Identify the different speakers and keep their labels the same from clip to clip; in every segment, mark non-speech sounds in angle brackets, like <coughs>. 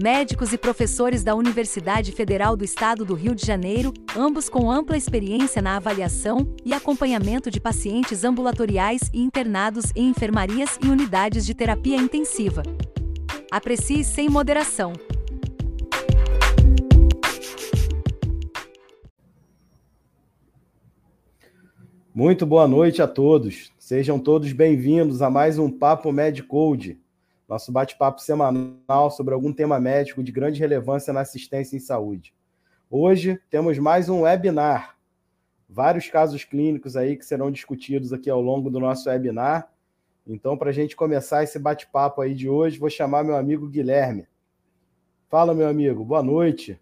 Speaker 1: médicos e professores da Universidade Federal do Estado do Rio de Janeiro, ambos com ampla experiência na avaliação e acompanhamento de pacientes ambulatoriais e internados em enfermarias e unidades de terapia intensiva. Aprecie sem moderação.
Speaker 2: Muito boa noite a todos. Sejam todos bem-vindos a mais um Papo Medicode nosso bate-papo semanal sobre algum tema médico de grande relevância na assistência em saúde. Hoje temos mais um webinar, vários casos clínicos aí que serão discutidos aqui ao longo do nosso webinar. Então, para a gente começar esse bate-papo aí de hoje, vou chamar meu amigo Guilherme. Fala, meu amigo, boa noite.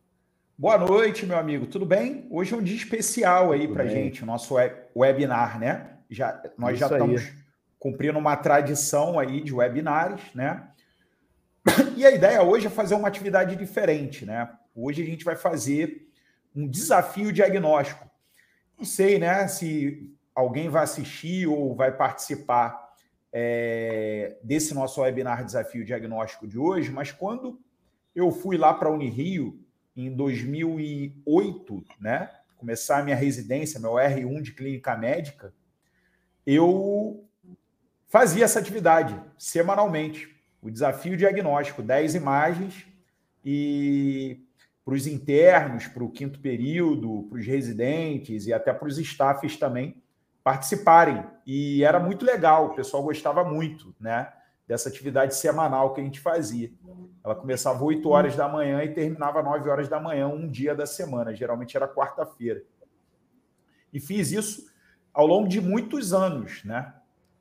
Speaker 3: Boa noite, meu amigo, tudo bem? Hoje é um dia especial aí para gente, o nosso webinar, né? Já, nós Isso já estamos aí cumprindo uma tradição aí de webinars, né? E a ideia hoje é fazer uma atividade diferente, né? Hoje a gente vai fazer um desafio diagnóstico. Não sei, né, se alguém vai assistir ou vai participar é, desse nosso webinar Desafio Diagnóstico de hoje, mas quando eu fui lá para a Unirio em 2008, né, começar a minha residência, meu R1 de clínica médica, eu fazia essa atividade semanalmente. O desafio diagnóstico, 10 imagens e para os internos, para o quinto período, para os residentes e até para os staffs também participarem. E era muito legal, o pessoal gostava muito, né? Dessa atividade semanal que a gente fazia. Ela começava 8 horas da manhã e terminava 9 horas da manhã, um dia da semana. Geralmente era quarta-feira. E fiz isso ao longo de muitos anos, né?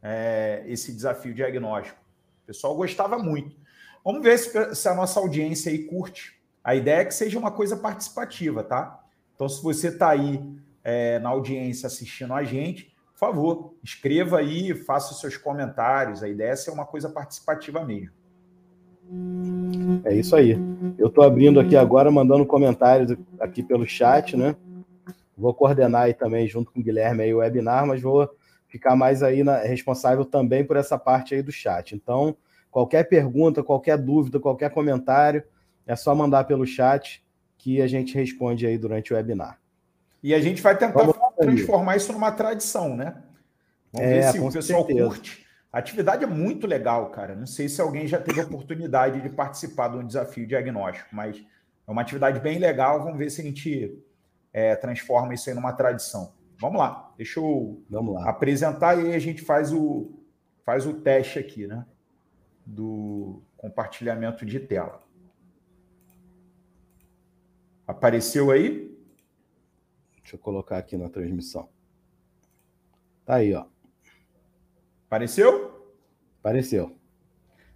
Speaker 3: É, esse desafio diagnóstico. O pessoal gostava muito. Vamos ver se, se a nossa audiência aí curte. A ideia é que seja uma coisa participativa, tá? Então, se você está aí é, na audiência assistindo a gente, por favor, escreva aí, faça os seus comentários. A ideia é ser uma coisa participativa mesmo.
Speaker 2: É isso aí. Eu estou abrindo aqui agora, mandando comentários aqui pelo chat, né? Vou coordenar aí também, junto com o Guilherme, aí, o webinar, mas vou ficar mais aí na, responsável também por essa parte aí do chat. Então, qualquer pergunta, qualquer dúvida, qualquer comentário, é só mandar pelo chat que a gente responde aí durante o webinar.
Speaker 3: E a gente vai tentar transformar isso numa tradição, né? Vamos é, ver se o pessoal certeza. curte. A atividade é muito legal, cara. Não sei se alguém já teve oportunidade de participar de um desafio diagnóstico, mas é uma atividade bem legal. Vamos ver se a gente é, transforma isso aí numa tradição. Vamos lá, deixa eu lá. apresentar e aí a gente faz o, faz o teste aqui, né? Do compartilhamento de tela. Apareceu aí?
Speaker 2: Deixa eu colocar aqui na transmissão. Tá aí, ó.
Speaker 3: Apareceu?
Speaker 2: Apareceu.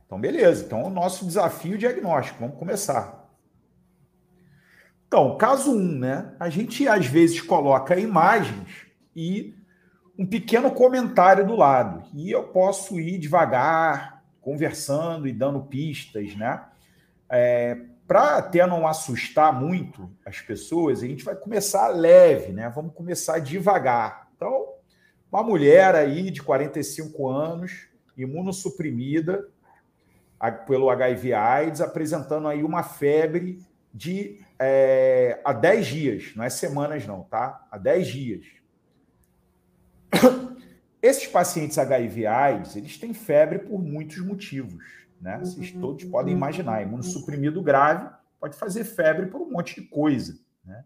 Speaker 3: Então, beleza. Então, o nosso desafio diagnóstico. Vamos começar. Então, caso 1, um, né? A gente às vezes coloca imagens e um pequeno comentário do lado. E eu posso ir devagar, conversando e dando pistas, né? É, Para até não assustar muito as pessoas, a gente vai começar leve, né? Vamos começar devagar. Então, uma mulher aí de 45 anos, imunossuprimida pelo HIV AIDS, apresentando aí uma febre de é, há 10 dias, não é semanas não, tá? Há 10 dias. <coughs> Esses pacientes HIV AIDS, eles têm febre por muitos motivos, né? Vocês todos podem imaginar, imunossuprimido grave pode fazer febre por um monte de coisa, né?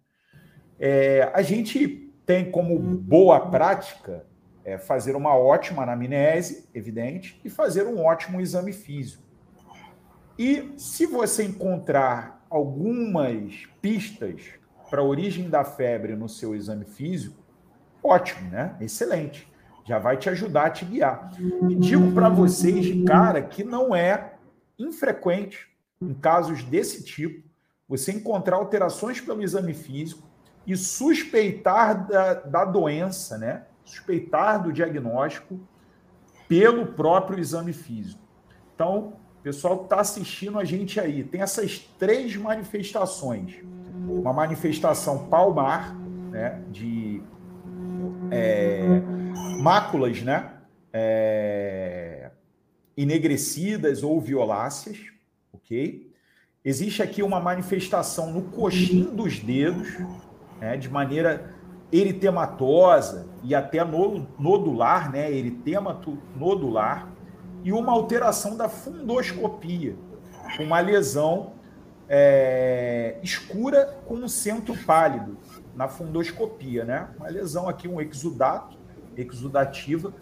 Speaker 3: É, a gente tem como boa prática é, fazer uma ótima anamnese, evidente, e fazer um ótimo exame físico. E se você encontrar algumas pistas para a origem da febre no seu exame físico, ótimo, né? Excelente. Já vai te ajudar a te guiar. E digo para vocês de cara que não é infrequente, em casos desse tipo, você encontrar alterações pelo exame físico e suspeitar da, da doença, né? Suspeitar do diagnóstico pelo próprio exame físico. Então, pessoal que está assistindo a gente aí, tem essas três manifestações. Uma manifestação palmar, né? De é, máculas, né? É, enegrecidas ou violáceas, ok? Existe aqui uma manifestação no coxim dos dedos, né, de maneira eritematosa e até nodular, né, eritemato nodular, e uma alteração da fundoscopia, uma lesão é, escura com um centro pálido na fundoscopia, né? Uma lesão aqui, um exudato, exudativa,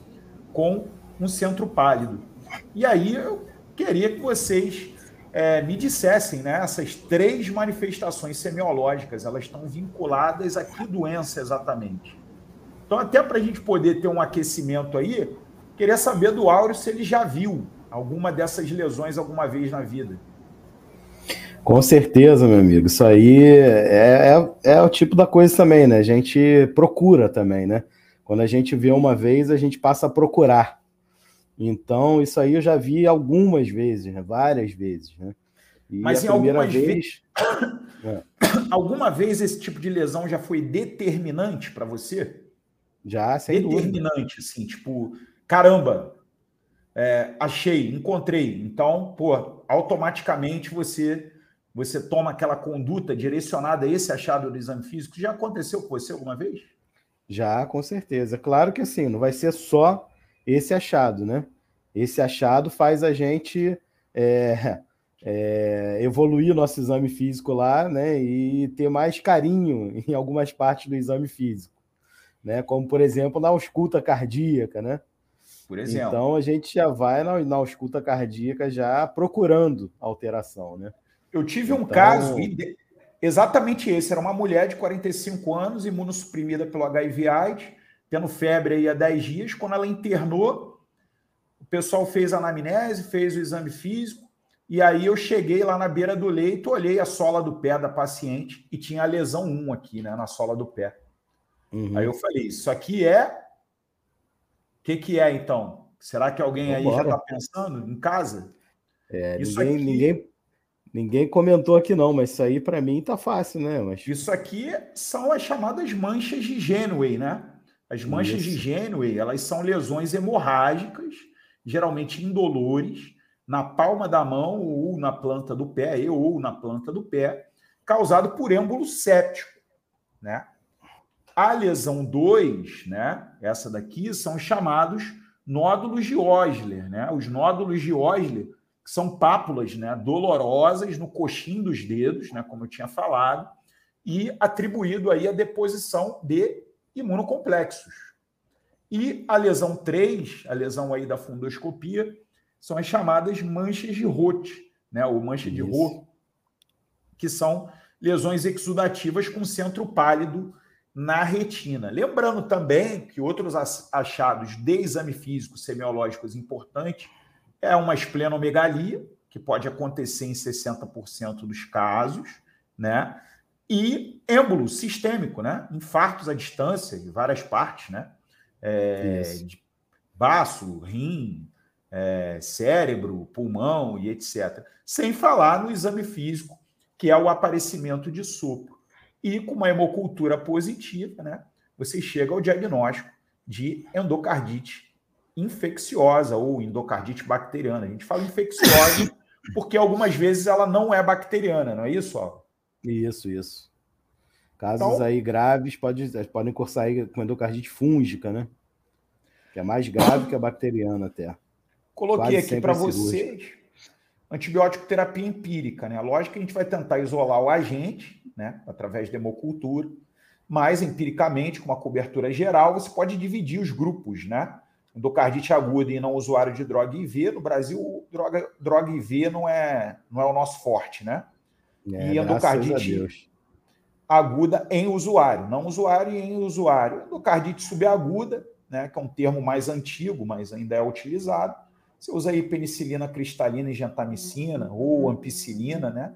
Speaker 3: com um centro pálido. E aí eu queria que vocês é, me dissessem, né? Essas três manifestações semiológicas, elas estão vinculadas a que doença exatamente? Então, até para a gente poder ter um aquecimento aí, queria saber do Áureo se ele já viu alguma dessas lesões alguma vez na vida.
Speaker 2: Com certeza, meu amigo. Isso aí é, é, é, o tipo da coisa também, né? A gente procura também, né? Quando a gente vê uma vez, a gente passa a procurar. Então, isso aí eu já vi algumas vezes, né? várias vezes. Né?
Speaker 3: E Mas em algumas vez... vezes. <coughs> é. Alguma vez esse tipo de lesão já foi determinante para você?
Speaker 2: Já, sem
Speaker 3: Determinante, dúvida. assim, tipo, caramba, é, achei, encontrei. Então, pô, automaticamente você você toma aquela conduta direcionada a esse achado do exame físico. Já aconteceu com você alguma vez?
Speaker 2: Já, com certeza. Claro que assim, não vai ser só esse achado, né? Esse achado faz a gente é, <laughs> é, evoluir nosso exame físico lá, né? E ter mais carinho <laughs> em algumas partes do exame físico, né? Como, por exemplo, na ausculta cardíaca, né? Por exemplo. Então, a gente já vai na, na ausculta cardíaca já procurando alteração, né?
Speaker 3: Eu tive então... um caso exatamente esse. Era uma mulher de 45 anos, imunossuprimida pelo HIV-AIDS, tendo febre aí há 10 dias. Quando ela internou, o pessoal fez a anamnese, fez o exame físico, e aí eu cheguei lá na beira do leito, olhei a sola do pé da paciente e tinha a lesão 1 aqui, né, na sola do pé. Uhum. Aí eu falei, isso aqui é... O que, que é, então? Será que alguém aí já está pensando em casa?
Speaker 2: É, ninguém, aqui... ninguém, ninguém comentou aqui não, mas isso aí para mim tá fácil, né? Mas...
Speaker 3: Isso aqui são as chamadas manchas de Genway, né? As manchas Isso. de Genway, elas são lesões hemorrágicas, geralmente indolores, na palma da mão ou na planta do pé, ou na planta do pé, causado por êmbolo séptico, né? A lesão 2, né, essa daqui, são chamados nódulos de Osler, né? Os nódulos de Osler são pápulas, né, dolorosas no coxim dos dedos, né, como eu tinha falado, e atribuído aí a deposição de imunocomplexos. E a lesão 3, a lesão aí da fundoscopia, são as chamadas manchas de Roth, né, ou mancha de Roth, que são lesões exudativas com centro pálido na retina. Lembrando também que outros achados de exame físico semiológicos importantes é uma esplenomegalia, que pode acontecer em 60% dos casos, né? e êmbolo sistêmico, né? Infartos à distância, de várias partes, né? É, de baço, rim, é, cérebro, pulmão e etc. Sem falar no exame físico, que é o aparecimento de sopro. E com uma hemocultura positiva, né? Você chega ao diagnóstico de endocardite infecciosa ou endocardite bacteriana. A gente fala infecciosa <laughs> porque algumas vezes ela não é bacteriana, não é isso? Ó?
Speaker 2: Isso, isso. Casos então, aí graves pode, podem cursar aí com endocardite fúngica, né? Que é mais grave que a bacteriana até.
Speaker 3: Coloquei Quase aqui para vocês antibiótico terapia empírica, né? Lógico que a gente vai tentar isolar o agente, né? Através de hemocultura, mas empiricamente, com uma cobertura geral, você pode dividir os grupos, né? Endocardite aguda e não usuário de droga IV. No Brasil, droga, droga IV não é, não é o nosso forte, né? É, e endocardite aguda em usuário, não usuário e em usuário. Endocardite subaguda, né, que é um termo mais antigo, mas ainda é utilizado. Você usa aí penicilina cristalina e gentamicina ou ampicilina, né?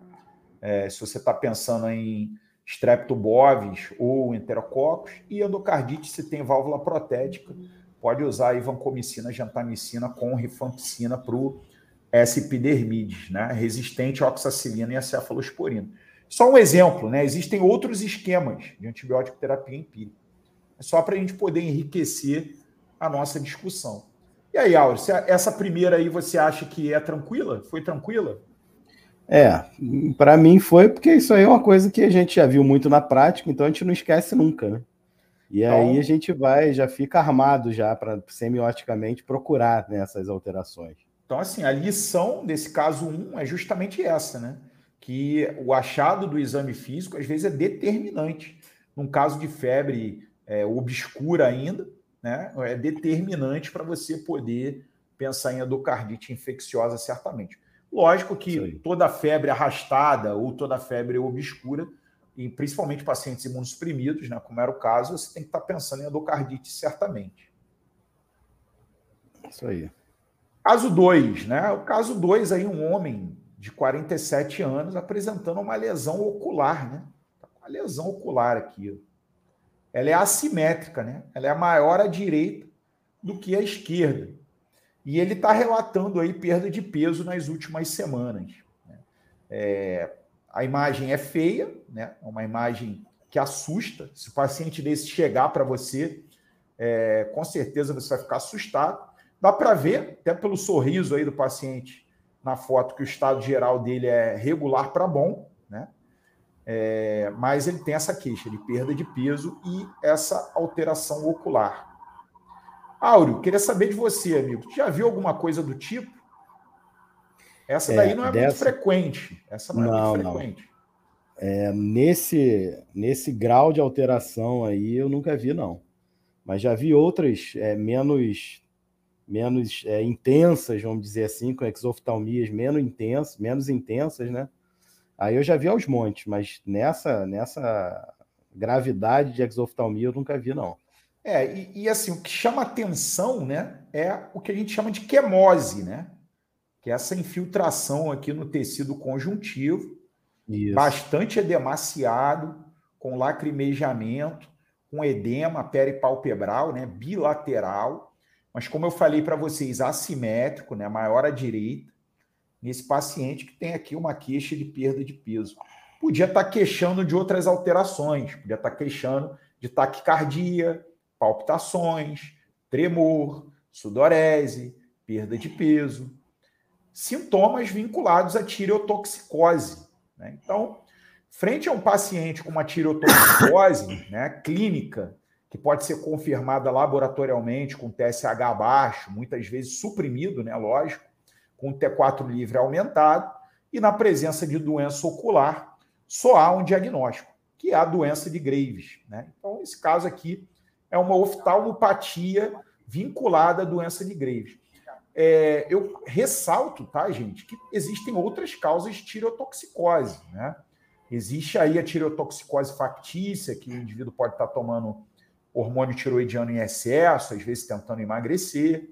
Speaker 3: é, se você está pensando em streptobovis ou enterococcus, e endocardite se tem válvula protética, pode usar a vancomicina, gentamicina com rifampicina para o S. epidermidis, né? resistente à oxacilina e a cefalosporina. Só um exemplo, né? Existem outros esquemas de antibiótico terapia empírica. É só para a gente poder enriquecer a nossa discussão. E aí, Áureo, essa primeira aí você acha que é tranquila? Foi tranquila?
Speaker 2: É, para mim foi porque isso aí é uma coisa que a gente já viu muito na prática, então a gente não esquece nunca, né? E então, aí a gente vai, já fica armado já para semioticamente procurar nessas né, alterações.
Speaker 3: Então, assim, a lição desse caso 1 é justamente essa, né? Que o achado do exame físico às vezes é determinante. Num caso de febre é, obscura ainda, né? É determinante para você poder pensar em endocardite infecciosa, certamente. Lógico que toda febre arrastada ou toda febre obscura, e principalmente pacientes imunossuprimidos, né, como era o caso, você tem que estar pensando em endocardite certamente.
Speaker 2: Isso aí.
Speaker 3: Caso 2, né? O caso 2 aí, um homem de 47 anos apresentando uma lesão ocular, né? Tá com uma lesão ocular aqui. Ela é assimétrica, né? Ela é maior à direita do que à esquerda. E ele está relatando aí perda de peso nas últimas semanas. Né? É, a imagem é feia, né? É uma imagem que assusta. Se o paciente desse chegar para você, é, com certeza você vai ficar assustado. Dá para ver, até pelo sorriso aí do paciente na foto, que o estado geral dele é regular para bom, né? É, mas ele tem essa queixa de perda de peso e essa alteração ocular. Áureo, queria saber de você, amigo. Já viu alguma coisa do tipo? Essa daí é, não é dessa... muito frequente. Essa não, não é muito frequente.
Speaker 2: É, nesse, nesse grau de alteração aí, eu nunca vi, não. Mas já vi outras é, menos menos é, intensas, vamos dizer assim, com exoftalmias menos intensas, menos intensas, né? Aí eu já vi aos montes, mas nessa nessa gravidade de exoftalmia eu nunca vi, não.
Speaker 3: É, e, e, assim, o que chama atenção, né, é o que a gente chama de quemose, né? Que é essa infiltração aqui no tecido conjuntivo, Isso. bastante edemaciado, com lacrimejamento, com edema peripalpebral, né, bilateral, mas como eu falei para vocês, assimétrico, né, maior à direita, nesse paciente que tem aqui uma queixa de perda de peso. Podia estar tá queixando de outras alterações, podia estar tá queixando de taquicardia, palpitações, tremor, sudorese, perda de peso, sintomas vinculados à tireotoxicose. Né? Então, frente a um paciente com uma tireotoxicose <coughs> né, clínica, que pode ser confirmada laboratorialmente com TSH baixo, muitas vezes suprimido, né, lógico, com T4 livre aumentado, e na presença de doença ocular, só há um diagnóstico, que é a doença de Graves. Né? Então, esse caso aqui é uma oftalmopatia vinculada à doença de Graves. É, eu ressalto, tá, gente, que existem outras causas de tireotoxicose, né? Existe aí a tireotoxicose factícia, que o indivíduo pode estar tomando hormônio tiroidiano em excesso, às vezes tentando emagrecer.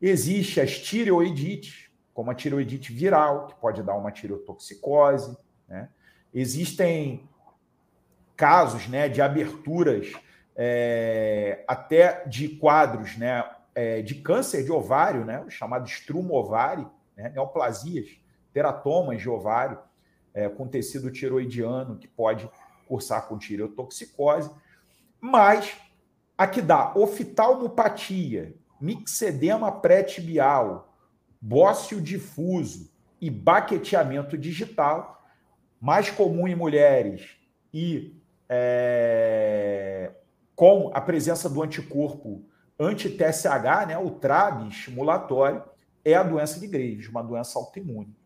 Speaker 3: Existe as tireoidites, como a tireoidite viral, que pode dar uma tireotoxicose. Né? Existem casos né, de aberturas é, até de quadros né, é, de câncer de ovário, né, o chamado estrumo-ovário, né, neoplasias, teratomas de ovário, é, com tecido tiroidiano, que pode cursar com tireotoxicose, mas a que dá oftalmopatia, mixedema pré-tibial, bócio difuso e baqueteamento digital, mais comum em mulheres e é, com a presença do anticorpo anti-TSH, né, o TRAB estimulatório, é a doença de Graves, uma doença autoimune.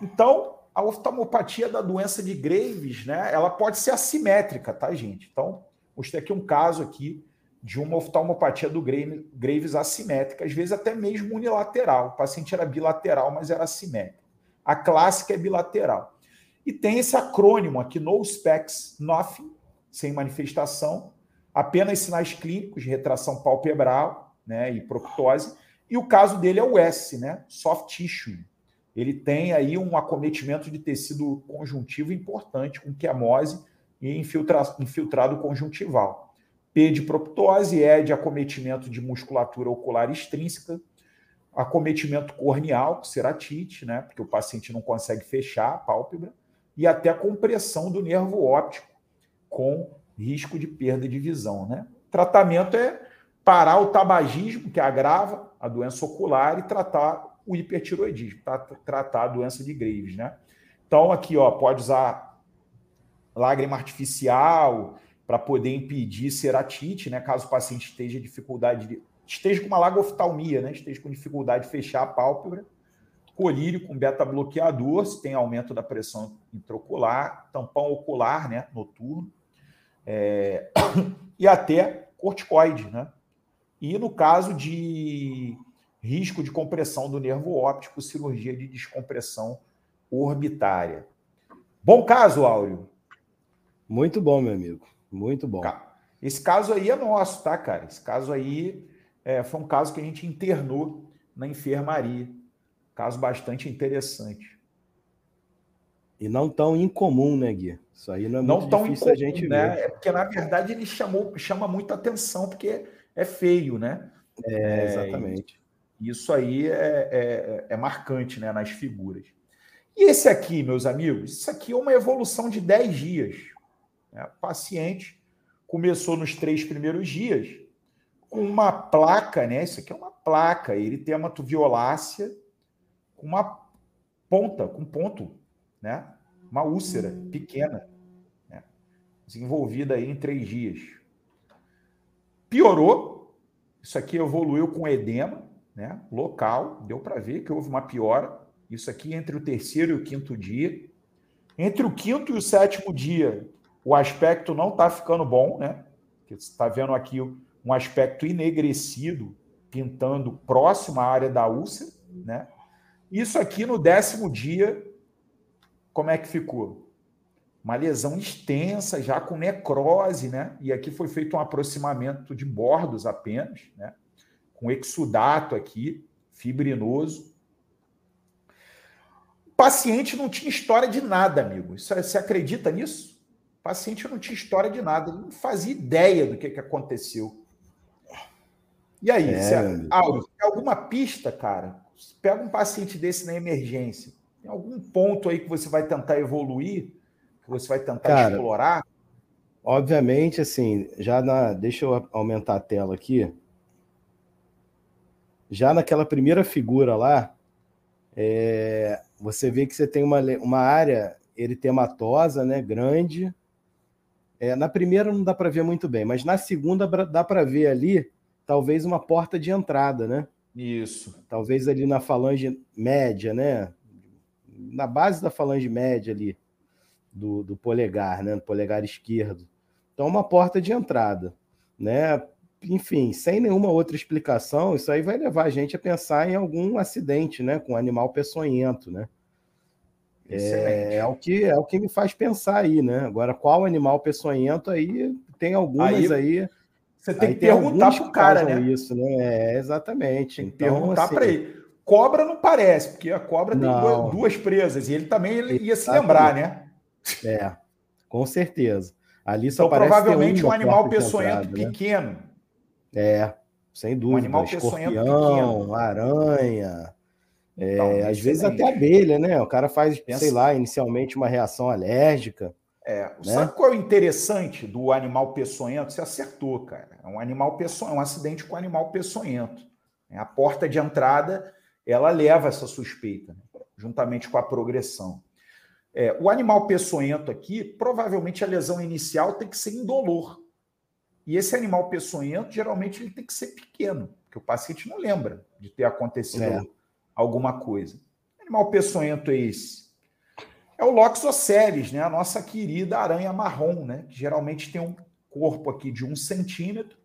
Speaker 3: Então, a oftalmopatia da doença de Graves, né, ela pode ser assimétrica, tá, gente? Então, mostrei aqui um caso aqui de uma oftalmopatia do Graves assimétrica, às vezes até mesmo unilateral. O paciente era bilateral, mas era assimétrico. A clássica é bilateral. E tem esse acrônimo aqui, no specs, nothing, sem manifestação, apenas sinais clínicos de retração palpebral né, e proctose. E o caso dele é o S, né? Soft tissue. ele tem aí um acometimento de tecido conjuntivo importante, com quemose e infiltra, infiltrado conjuntival. P de proptose, E de acometimento de musculatura ocular extrínseca, acometimento corneal, ceratite, né, porque o paciente não consegue fechar a pálpebra, e até compressão do nervo óptico, com risco de perda de visão. Né? Tratamento é parar o tabagismo, que agrava a doença ocular, e tratar o hipertiroidismo, tá? tratar a doença de Graves. Né? Então, aqui, ó, pode usar lágrima artificial para poder impedir ceratite, né? caso o paciente esteja dificuldade de, esteja com uma lagoftalmia, né? esteja com dificuldade de fechar a pálpebra, colírio com beta-bloqueador, se tem aumento da pressão intraocular, tampão ocular né? noturno, é... <coughs> e até corticoide. Né? E no caso de risco de compressão do nervo óptico, cirurgia de descompressão orbitária. Bom caso, Áureo?
Speaker 2: Muito bom, meu amigo. Muito bom.
Speaker 3: Esse caso aí é nosso, tá, cara? Esse caso aí é, foi um caso que a gente internou na enfermaria. Caso bastante interessante.
Speaker 2: E não tão incomum, né, Gui? Isso aí não é não muito tão difícil incomum, a gente
Speaker 3: né? ver. É porque, na verdade, ele chamou, chama muita atenção, porque é feio, né?
Speaker 2: É, exatamente.
Speaker 3: Isso aí é, é, é, marcante né, nas figuras. E esse aqui, meus amigos, isso aqui é uma evolução de 10 dias. Né? O paciente começou nos três primeiros dias com uma placa, né? Isso aqui é uma placa, eritemato violácea, com uma ponta, com ponto, né? Uma úlcera pequena, né? desenvolvida aí em três dias. Piorou, isso aqui evoluiu com edema, né, local, deu para ver que houve uma piora. Isso aqui entre o terceiro e o quinto dia. Entre o quinto e o sétimo dia, o aspecto não está ficando bom, né? Você está vendo aqui um aspecto enegrecido, pintando próximo à área da úlcera, né? Isso aqui no décimo dia, como é que ficou? Uma lesão extensa, já com necrose, né? E aqui foi feito um aproximamento de bordos apenas, né? com exudato aqui, fibrinoso. O paciente não tinha história de nada, amigo. Você acredita nisso? O paciente não tinha história de nada, ele não fazia ideia do que, que aconteceu. E aí, é, você, alguma pista, cara? Pega um paciente desse na emergência. Tem algum ponto aí que você vai tentar evoluir, que você vai tentar cara, explorar?
Speaker 2: Obviamente, assim, já na. Deixa eu aumentar a tela aqui já naquela primeira figura lá, é, você vê que você tem uma, uma área eritematosa, né, grande. É, na primeira não dá para ver muito bem, mas na segunda dá para ver ali talvez uma porta de entrada, né?
Speaker 3: Isso.
Speaker 2: Talvez ali na falange média, né? Na base da falange média ali do, do polegar, né? Do polegar esquerdo. Então, uma porta de entrada, né? enfim, sem nenhuma outra explicação, isso aí vai levar a gente a pensar em algum acidente, né, com um animal peçonhento, né? É, é, o que é o que me faz pensar aí, né? Agora, qual animal peçonhento aí tem algumas aí. aí
Speaker 3: você tem que perguntar pro cara, né?
Speaker 2: Isso, né? É, exatamente.
Speaker 3: Tem que então, perguntar assim, para ele. Cobra não parece, porque a cobra tem duas, duas, presas e ele também ele ia se lembrar, né?
Speaker 2: É, com certeza. Ali só
Speaker 3: então, provavelmente um animal peçonhento né? pequeno.
Speaker 2: É, sem dúvida. Um animal Escorpião, aranha. É, às vezes até abelha, né? O cara faz, Pensa... sei lá, inicialmente uma reação alérgica.
Speaker 3: É, né? sabe qual é o interessante do animal peçonhento? Você acertou, cara. É um animal peçonhento, é um acidente com animal peçonhento. A porta de entrada ela leva essa suspeita, né? juntamente com a progressão. É, o animal peçonhento aqui, provavelmente a lesão inicial tem que ser indolor. E esse animal peçonhento, geralmente, ele tem que ser pequeno, porque o paciente não lembra de ter acontecido é. Alguma coisa. Que animal peçonhento é esse? É o Loxoceles, né? a nossa querida aranha marrom, né? que geralmente tem um corpo aqui de um centímetro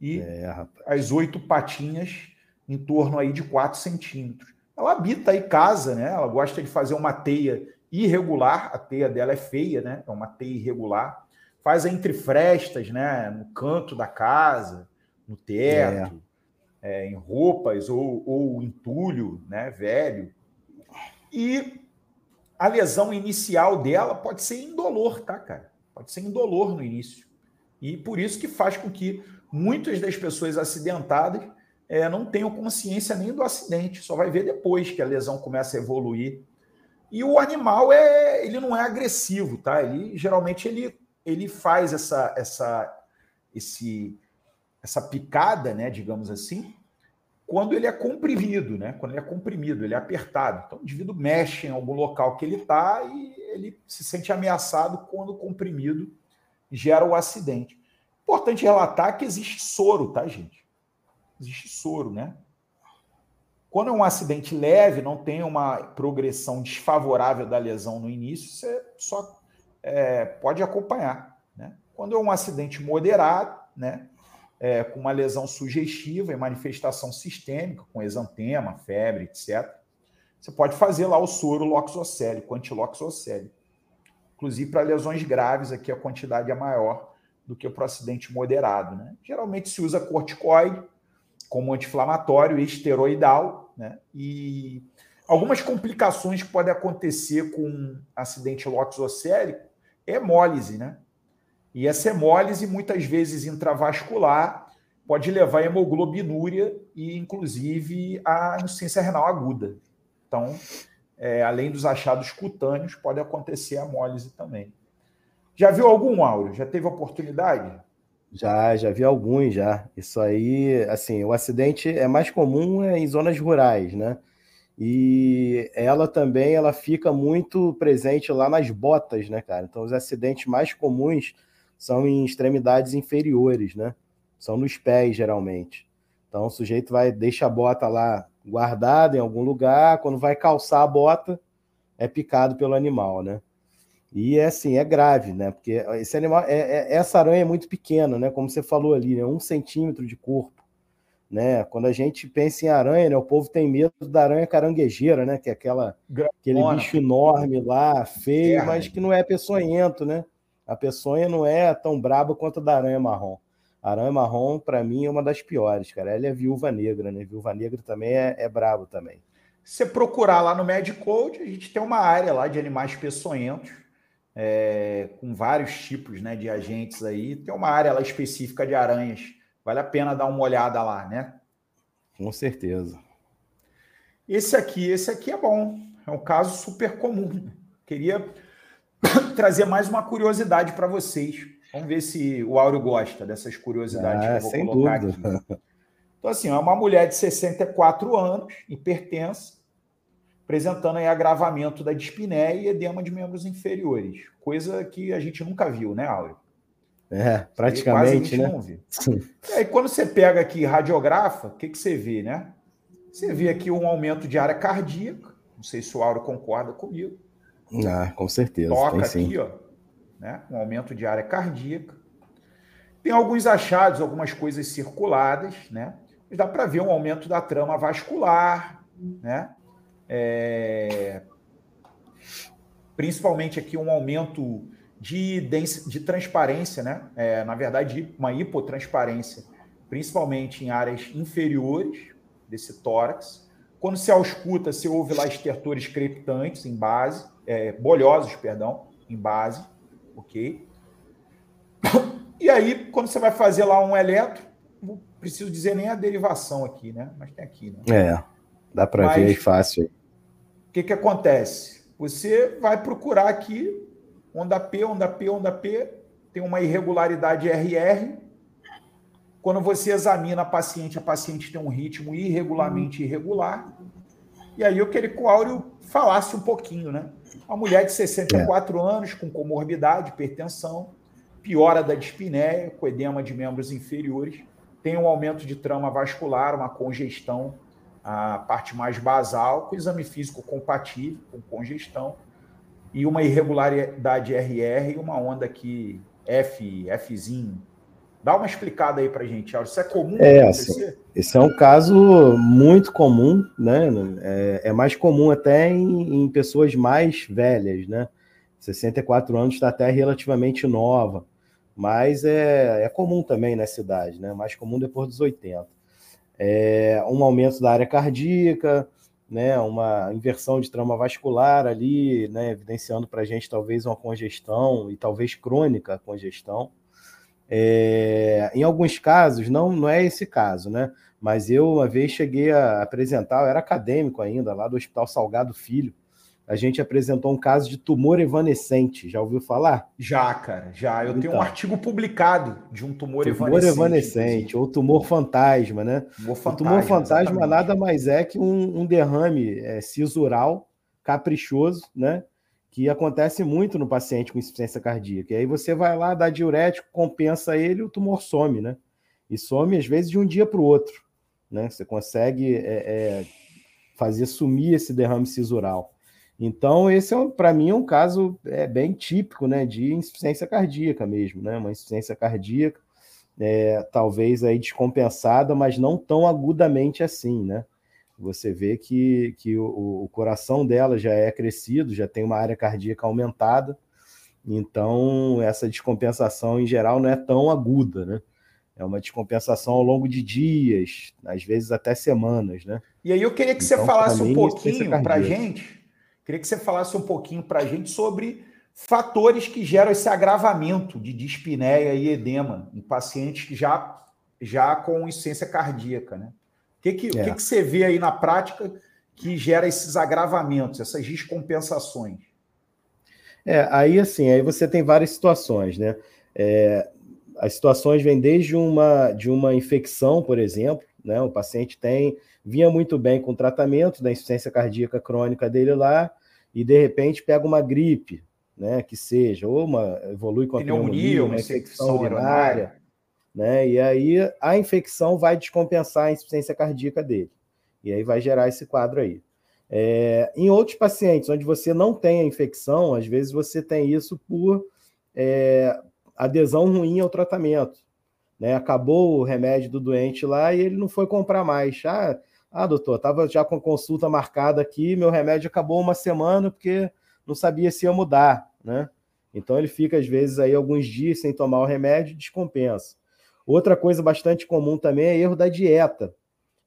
Speaker 3: e é, as oito patinhas em torno aí de quatro centímetros. Ela habita aí casa, né? Ela gosta de fazer uma teia irregular, a teia dela é feia, né? É uma teia irregular faz entre frestas, né? No canto da casa, no teto, é. É, em roupas ou, ou entulho, né? Velho. E a lesão inicial dela pode ser indolor, tá, cara? Pode ser indolor no início. E por isso que faz com que muitas das pessoas acidentadas é, não tenham consciência nem do acidente, só vai ver depois que a lesão começa a evoluir. E o animal é, ele não é agressivo, tá? Ele geralmente ele, ele faz essa essa esse essa picada, né, digamos assim, quando ele é comprimido, né? Quando ele é comprimido, ele é apertado. Então o indivíduo mexe em algum local que ele está e ele se sente ameaçado quando comprimido gera o acidente. Importante relatar que existe soro, tá, gente? Existe soro, né? Quando é um acidente leve, não tem uma progressão desfavorável da lesão no início, você só é, pode acompanhar. Né? Quando é um acidente moderado, né, é, com uma lesão sugestiva e manifestação sistêmica, com exantema, febre, etc., você pode fazer lá o soro loxocélico, antiloxocélico. Inclusive, para lesões graves, aqui a quantidade é maior do que para o acidente moderado. Né? Geralmente se usa corticoide como anti-inflamatório esteroidal, né? E algumas complicações que podem acontecer com acidente loxocélico é hemólise, né? E essa hemólise, muitas vezes intravascular, pode levar a hemoglobinúria e, inclusive, a insuficiência renal aguda. Então, é, além dos achados cutâneos, pode acontecer a hemólise também. Já viu algum, Áureo? Já teve oportunidade?
Speaker 2: Já, já vi alguns já. Isso aí, assim, o acidente é mais comum é em zonas rurais, né? E ela também, ela fica muito presente lá nas botas, né, cara? Então, os acidentes mais comuns são em extremidades inferiores, né? São nos pés, geralmente. Então, o sujeito vai, deixa a bota lá guardada em algum lugar, quando vai calçar a bota, é picado pelo animal, né? E é assim, é grave, né? Porque esse animal, é, é, essa aranha é muito pequena, né? Como você falou ali, né? um centímetro de corpo. Né? Quando a gente pensa em aranha, né? o povo tem medo da aranha caranguejeira, né? Que é aquela, aquele bicho enorme lá, feio, mas que não é peçonhento, né? A peçonha não é tão braba quanto a da aranha marrom. A aranha marrom, para mim, é uma das piores, cara. Ela é viúva negra, né? Viúva negra também é, é brabo também.
Speaker 3: Se você procurar lá no Medicode, a gente tem uma área lá de animais peçonhentos é, com vários tipos né, de agentes aí. Tem uma área lá específica de aranhas. Vale a pena dar uma olhada lá, né?
Speaker 2: Com certeza.
Speaker 3: Esse aqui, esse aqui é bom. É um caso super comum. Queria <coughs> trazer mais uma curiosidade para vocês. Vamos ver se o Áureo gosta dessas curiosidades ah, que eu vou sem colocar dúvida. aqui. <laughs> Então, assim, é uma mulher de 64 anos, hipertensa, apresentando aí agravamento da dispneia e edema de membros inferiores, coisa que a gente nunca viu, né, Áureo?
Speaker 2: É, praticamente, né?
Speaker 3: E aí, quando você pega aqui radiografa, o que, que você vê, né? Você vê aqui um aumento de área cardíaca, não sei se o Áureo concorda comigo.
Speaker 2: Ah, com certeza.
Speaker 3: Toca aqui, sim. ó, né? um aumento de área cardíaca. Tem alguns achados, algumas coisas circuladas, né? Mas dá para ver um aumento da trama vascular, né? É, principalmente aqui um aumento de, de transparência, né? É, na verdade, uma hipotransparência, principalmente em áreas inferiores desse tórax. Quando se ausculta, se ouve lá estertores crepitantes em base, é, bolhosos, perdão, em base, ok? <coughs> E aí, quando você vai fazer lá um eletro, não preciso dizer nem a derivação aqui, né? Mas tem aqui, né?
Speaker 2: É, dá para ver aí fácil
Speaker 3: que, que acontece? Você vai procurar aqui onda P, onda P, onda P, tem uma irregularidade RR. Quando você examina a paciente, a paciente tem um ritmo irregularmente irregular. E aí eu queria que o Áureo falasse um pouquinho, né? Uma mulher de 64 é. anos, com comorbidade, hipertensão, piora da dispneia, com edema de membros inferiores, tem um aumento de trama vascular, uma congestão a parte mais basal, com exame físico compatível, com congestão, e uma irregularidade RR e uma onda aqui F, Fzinho. Dá uma explicada aí para gente, Isso é comum
Speaker 2: é, assim, Esse é um caso muito comum, né? É, é mais comum até em, em, pessoas mais velhas, né? 64 anos está até relativamente nova, mas é, é comum também nessa idade, né? Mais comum depois dos 80 é, um aumento da área cardíaca, né, uma inversão de trama vascular ali, né, evidenciando para a gente talvez uma congestão e talvez crônica congestão. É, em alguns casos, não, não é esse caso, né? Mas eu uma vez cheguei a apresentar, eu era acadêmico ainda, lá do Hospital Salgado Filho, a gente apresentou um caso de tumor evanescente. Já ouviu falar?
Speaker 3: Já, cara, já. Eu então, tenho um então. artigo publicado de um tumor,
Speaker 2: tumor evanescente. Tumor evanescente, ou tumor fantasma, né? Tumor fantasma, o tumor fantasma exatamente. nada mais é que um, um derrame é, cisural, caprichoso, né? Que acontece muito no paciente com insuficiência cardíaca. E aí você vai lá, dá diurético, compensa ele, o tumor some, né? E some, às vezes, de um dia para o outro. Né? Você consegue é, é, fazer sumir esse derrame cisural. Então, esse é, para mim, é um caso é, bem típico né, de insuficiência cardíaca mesmo, né? Uma insuficiência cardíaca, é, talvez aí descompensada, mas não tão agudamente assim, né? Você vê que, que o, o coração dela já é crescido, já tem uma área cardíaca aumentada, então essa descompensação em geral não é tão aguda, né? É uma descompensação ao longo de dias, às vezes até semanas, né?
Speaker 3: E aí eu queria que então, você falasse mim, um pouquinho para a gente Queria que você falasse um pouquinho para a gente sobre fatores que geram esse agravamento de dispneia e edema em pacientes já, já com insuficiência cardíaca, né? O que, que, é. que, que você vê aí na prática que gera esses agravamentos, essas descompensações?
Speaker 2: É, aí assim, aí você tem várias situações, né? É, as situações vêm desde uma, de uma infecção, por exemplo, né? O paciente tem vinha muito bem com o tratamento da insuficiência cardíaca crônica dele lá, e de repente pega uma gripe, né, que seja, ou uma evolui com a pneumonia, pneumonia uma infecção urinária, né, e aí a infecção vai descompensar a insuficiência cardíaca dele, e aí vai gerar esse quadro aí. É, em outros pacientes, onde você não tem a infecção, às vezes você tem isso por é, adesão ruim ao tratamento. Né? Acabou o remédio do doente lá e ele não foi comprar mais. Ah, ah, doutor, estava já com consulta marcada aqui, meu remédio acabou uma semana porque não sabia se ia mudar, né? Então ele fica, às vezes, aí alguns dias sem tomar o remédio e descompensa. Outra coisa bastante comum também é erro da dieta.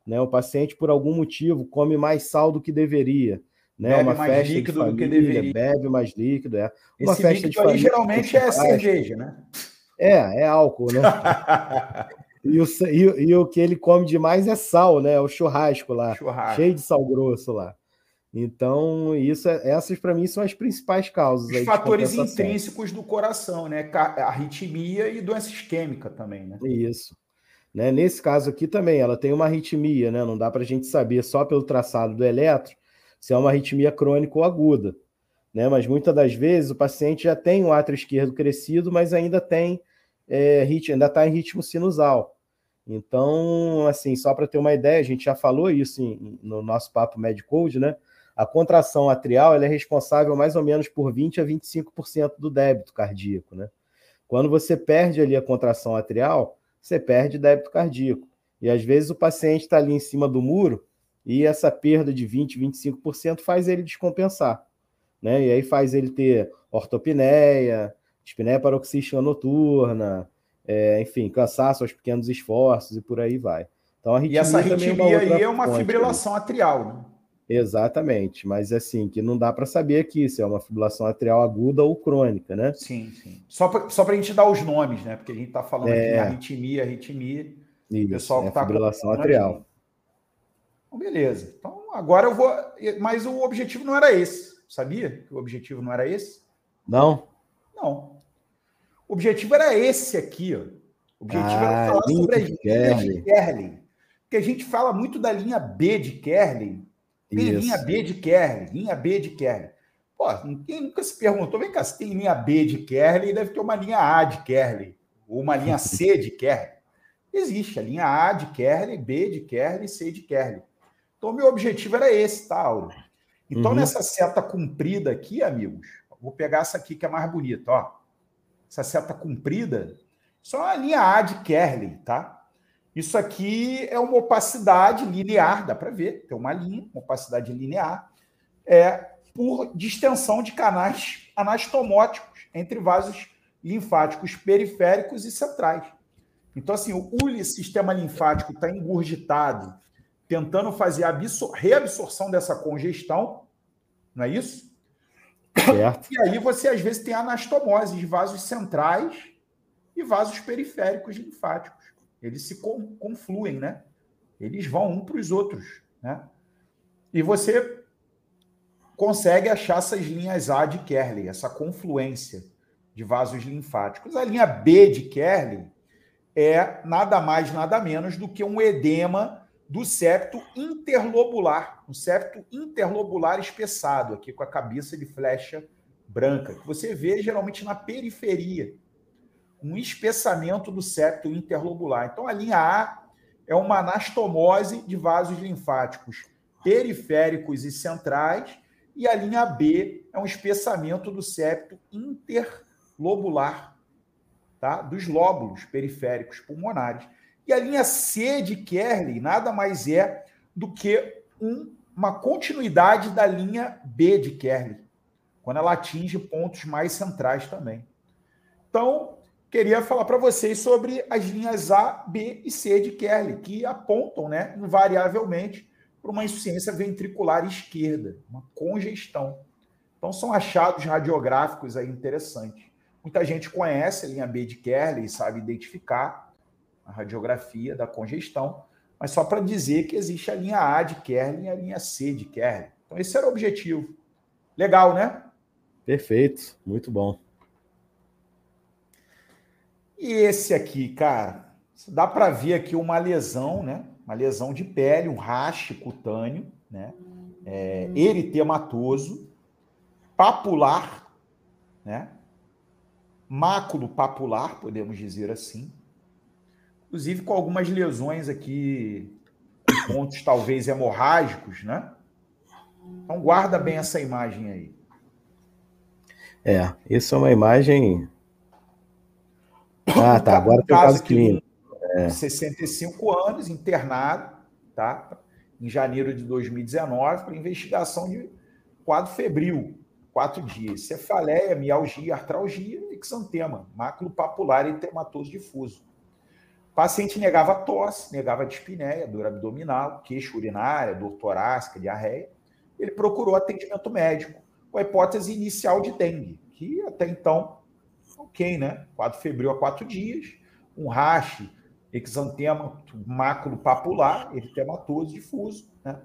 Speaker 2: Né? O paciente, por algum motivo, come mais sal do que deveria. Né?
Speaker 3: Bebe uma mais festa líquido família, do que deveria.
Speaker 2: Bebe mais líquido, é.
Speaker 3: Uma Esse festa de família, aí geralmente é cerveja, né?
Speaker 2: É, é álcool, né? <laughs> E o, e, e, o que ele come demais é sal, né? O churrasco lá, churrasco. cheio de sal grosso lá. Então, isso, é, essas para mim são as principais causas.
Speaker 3: Os fatores intrínsecos do coração, né? Arritmia e doença isquêmica também, né?
Speaker 2: Isso. Né? Nesse caso aqui também, ela tem uma arritmia, né? Não dá para a gente saber só pelo traçado do eletro se é uma arritmia crônica ou aguda. Né? Mas muitas das vezes o paciente já tem o átrio esquerdo crescido, mas ainda tem é, ritmo, ainda está em ritmo sinusal. Então, assim, só para ter uma ideia, a gente já falou isso em, no nosso papo Medcode, né? A contração atrial é responsável mais ou menos por 20 a 25% do débito cardíaco, né? Quando você perde ali a contração atrial, você perde débito cardíaco. E às vezes o paciente está ali em cima do muro e essa perda de 20, 25% faz ele descompensar, né? E aí faz ele ter ortopneia, espinéia paroxística noturna, é, enfim, cansaço aos pequenos esforços e por aí vai.
Speaker 3: Então, a e essa arritmia é aí é uma fibrilação atrial, né?
Speaker 2: Exatamente, mas assim, que não dá para saber aqui se é uma fibrilação atrial aguda ou crônica, né?
Speaker 3: Sim, sim. Só para só a gente dar os nomes, né? Porque a gente está falando é... aqui arritmia, arritmia.
Speaker 2: Isso, pessoal que é tá fibrilação atrial.
Speaker 3: Então, beleza. Então, agora eu vou. Mas o objetivo não era esse, sabia? Que o objetivo não era esse?
Speaker 2: Não.
Speaker 3: Não. O objetivo era esse aqui, ó. O objetivo ah, era falar sobre as linhas de Kerley. Porque a gente fala muito da linha B de Kerley. Tem Isso. linha B de Kerley, linha B de Kerley. Pô, quem nunca se perguntou, vem cá, se tem linha B de Kerley, deve ter uma linha A de Kerley, ou uma linha C <laughs> de Kerley. Existe a linha A de Kerley, B de Kerley, C de Kerley. Então, meu objetivo era esse, tá, Auro? Então, uhum. nessa seta comprida aqui, amigos, vou pegar essa aqui que é mais bonita, ó essa seta comprida, é uma linha A de Kerley, tá? Isso aqui é uma opacidade linear, dá para ver, tem uma linha, uma opacidade linear, é por distensão de canais anastomóticos entre vasos linfáticos periféricos e centrais. Então, assim, o, sistema linfático está engurgitado tentando fazer a reabsorção dessa congestão, não é isso?
Speaker 2: Certo.
Speaker 3: E aí você às vezes tem anastomose de vasos centrais e vasos periféricos linfáticos. Eles se confluem, né? Eles vão um para os outros, né? E você consegue achar essas linhas A de Kerley, essa confluência de vasos linfáticos. A linha B de Kerley é nada mais, nada menos do que um edema do septo interlobular, um septo interlobular espessado, aqui com a cabeça de flecha branca, que você vê geralmente na periferia, um espessamento do septo interlobular. Então, a linha A é uma anastomose de vasos linfáticos periféricos e centrais, e a linha B é um espessamento do septo interlobular, tá? dos lóbulos periféricos pulmonares. E a linha C de Kerley nada mais é do que um, uma continuidade da linha B de Kerley, quando ela atinge pontos mais centrais também. Então, queria falar para vocês sobre as linhas A, B e C de Kerley, que apontam, né, invariavelmente, para uma insuficiência ventricular esquerda, uma congestão. Então, são achados radiográficos aí interessantes. Muita gente conhece a linha B de Kerley e sabe identificar, a radiografia da congestão, mas só para dizer que existe a linha A de Kerlin e a linha C de Kerlin. Então, esse era o objetivo. Legal, né?
Speaker 2: Perfeito, muito bom.
Speaker 3: E esse aqui, cara, dá para ver aqui uma lesão, né? Uma lesão de pele, um rache cutâneo, né? É, eritematoso, papular, né? Máculo papular, podemos dizer assim, inclusive com algumas lesões aqui, pontos talvez hemorrágicos, né? Então guarda bem essa imagem aí.
Speaker 2: É, isso é uma imagem. Ah, tá. Agora tem o caso clínico.
Speaker 3: É. 65 anos, internado, tá? Em janeiro de 2019, para investigação de quadro febril, quatro dias. Cefaleia, mialgia, artralgia e xantema, máculo papular e tematoso difuso paciente negava tosse, negava dispneia, dor abdominal, queixo urinária, dor torácica, diarreia. Ele procurou atendimento médico com a hipótese inicial de dengue, que até então, ok, né? Quadro febril há quatro dias, um rache, exantema máculo papular, eritematoso difuso, né?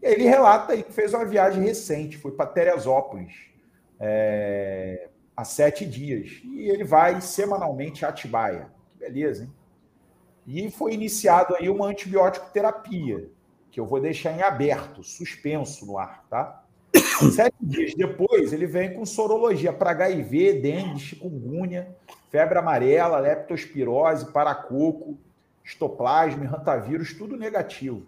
Speaker 3: E aí ele relata aí que fez uma viagem recente, foi para Teresópolis, é, há sete dias. E ele vai semanalmente a Atibaia. Beleza, hein? E foi iniciado aí uma antibiótico terapia, que eu vou deixar em aberto, suspenso no ar, tá? Sete dias depois, ele vem com sorologia para HIV, dengue, chikungunya, febre amarela, leptospirose, paracoco, estoplasma, rantavírus, tudo negativo.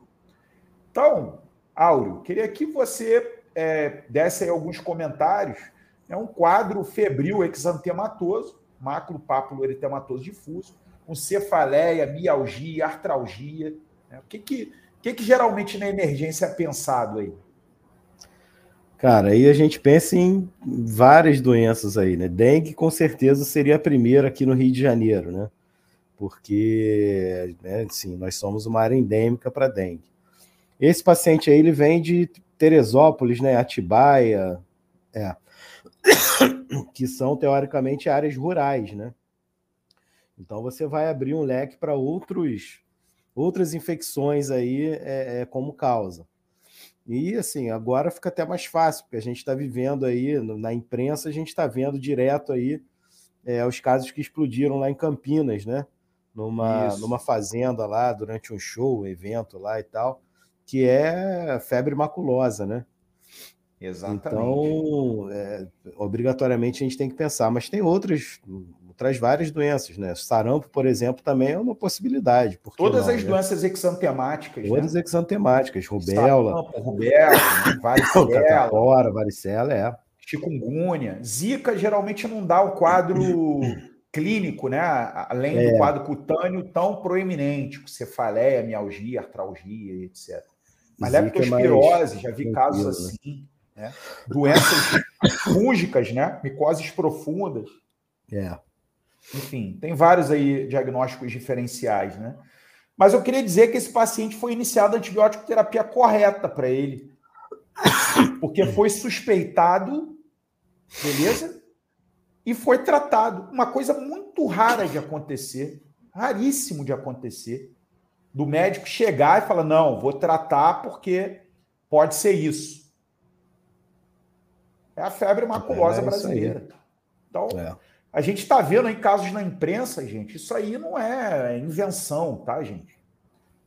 Speaker 3: Então, Áureo, queria que você é, desse aí alguns comentários. É um quadro febril exantematoso, máculo pápulo eritematoso difuso, com cefaleia, mialgia, artralgia. Né? O que que, que que geralmente na emergência é pensado aí?
Speaker 2: Cara, aí a gente pensa em várias doenças aí, né? Dengue com certeza seria a primeira aqui no Rio de Janeiro, né? Porque, né, assim, nós somos uma área endêmica para dengue. Esse paciente aí, ele vem de Teresópolis, né? Atibaia, é, <coughs> que são teoricamente áreas rurais, né? Então você vai abrir um leque para outros outras infecções aí é, é, como causa. E assim, agora fica até mais fácil, porque a gente está vivendo aí, na imprensa, a gente está vendo direto aí é, os casos que explodiram lá em Campinas, né? Numa, numa fazenda lá, durante um show, um evento lá e tal, que é febre maculosa, né?
Speaker 3: Exatamente.
Speaker 2: Então, é, obrigatoriamente a gente tem que pensar, mas tem outras traz várias doenças, né? Sarampo, por exemplo, também é uma possibilidade.
Speaker 3: Todas
Speaker 2: não,
Speaker 3: as né? doenças exantemáticas.
Speaker 2: Todas né? exantemáticas, rubéola.
Speaker 3: Sarampo, rubéola, <coughs>
Speaker 2: varicela. varicela, é.
Speaker 3: Chikungunya. Zika geralmente não dá o quadro <coughs> clínico, né? Além é. do quadro cutâneo tão proeminente, cefaleia, mialgia, artralgia, etc. Mas Zika leptospirose, é já vi casos né? assim. Né? Doenças <coughs> fúngicas, né? Micoses profundas.
Speaker 2: É.
Speaker 3: Enfim, tem vários aí diagnósticos diferenciais, né? Mas eu queria dizer que esse paciente foi iniciado a antibiótico terapia correta para ele. Porque foi suspeitado, beleza? E foi tratado. Uma coisa muito rara de acontecer, raríssimo de acontecer, do médico chegar e falar: não, vou tratar porque pode ser isso. É a febre maculosa é brasileira. Então, é. A gente está vendo em casos na imprensa, gente, isso aí não é invenção, tá, gente?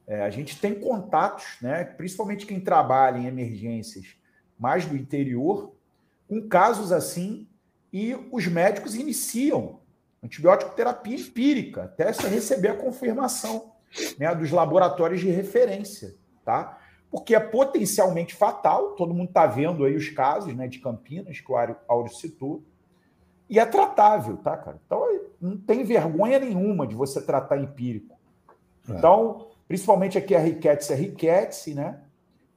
Speaker 3: É, a gente tem contatos, né, principalmente quem trabalha em emergências mais do interior, com casos assim, e os médicos iniciam antibiótico terapia empírica, até se receber a confirmação né, dos laboratórios de referência, tá? Porque é potencialmente fatal, todo mundo está vendo aí os casos né, de Campinas, que o Áureo citou, e é tratável, tá, cara? Então não tem vergonha nenhuma de você tratar empírico. É. Então, principalmente aqui a riquétia é riquétia, né?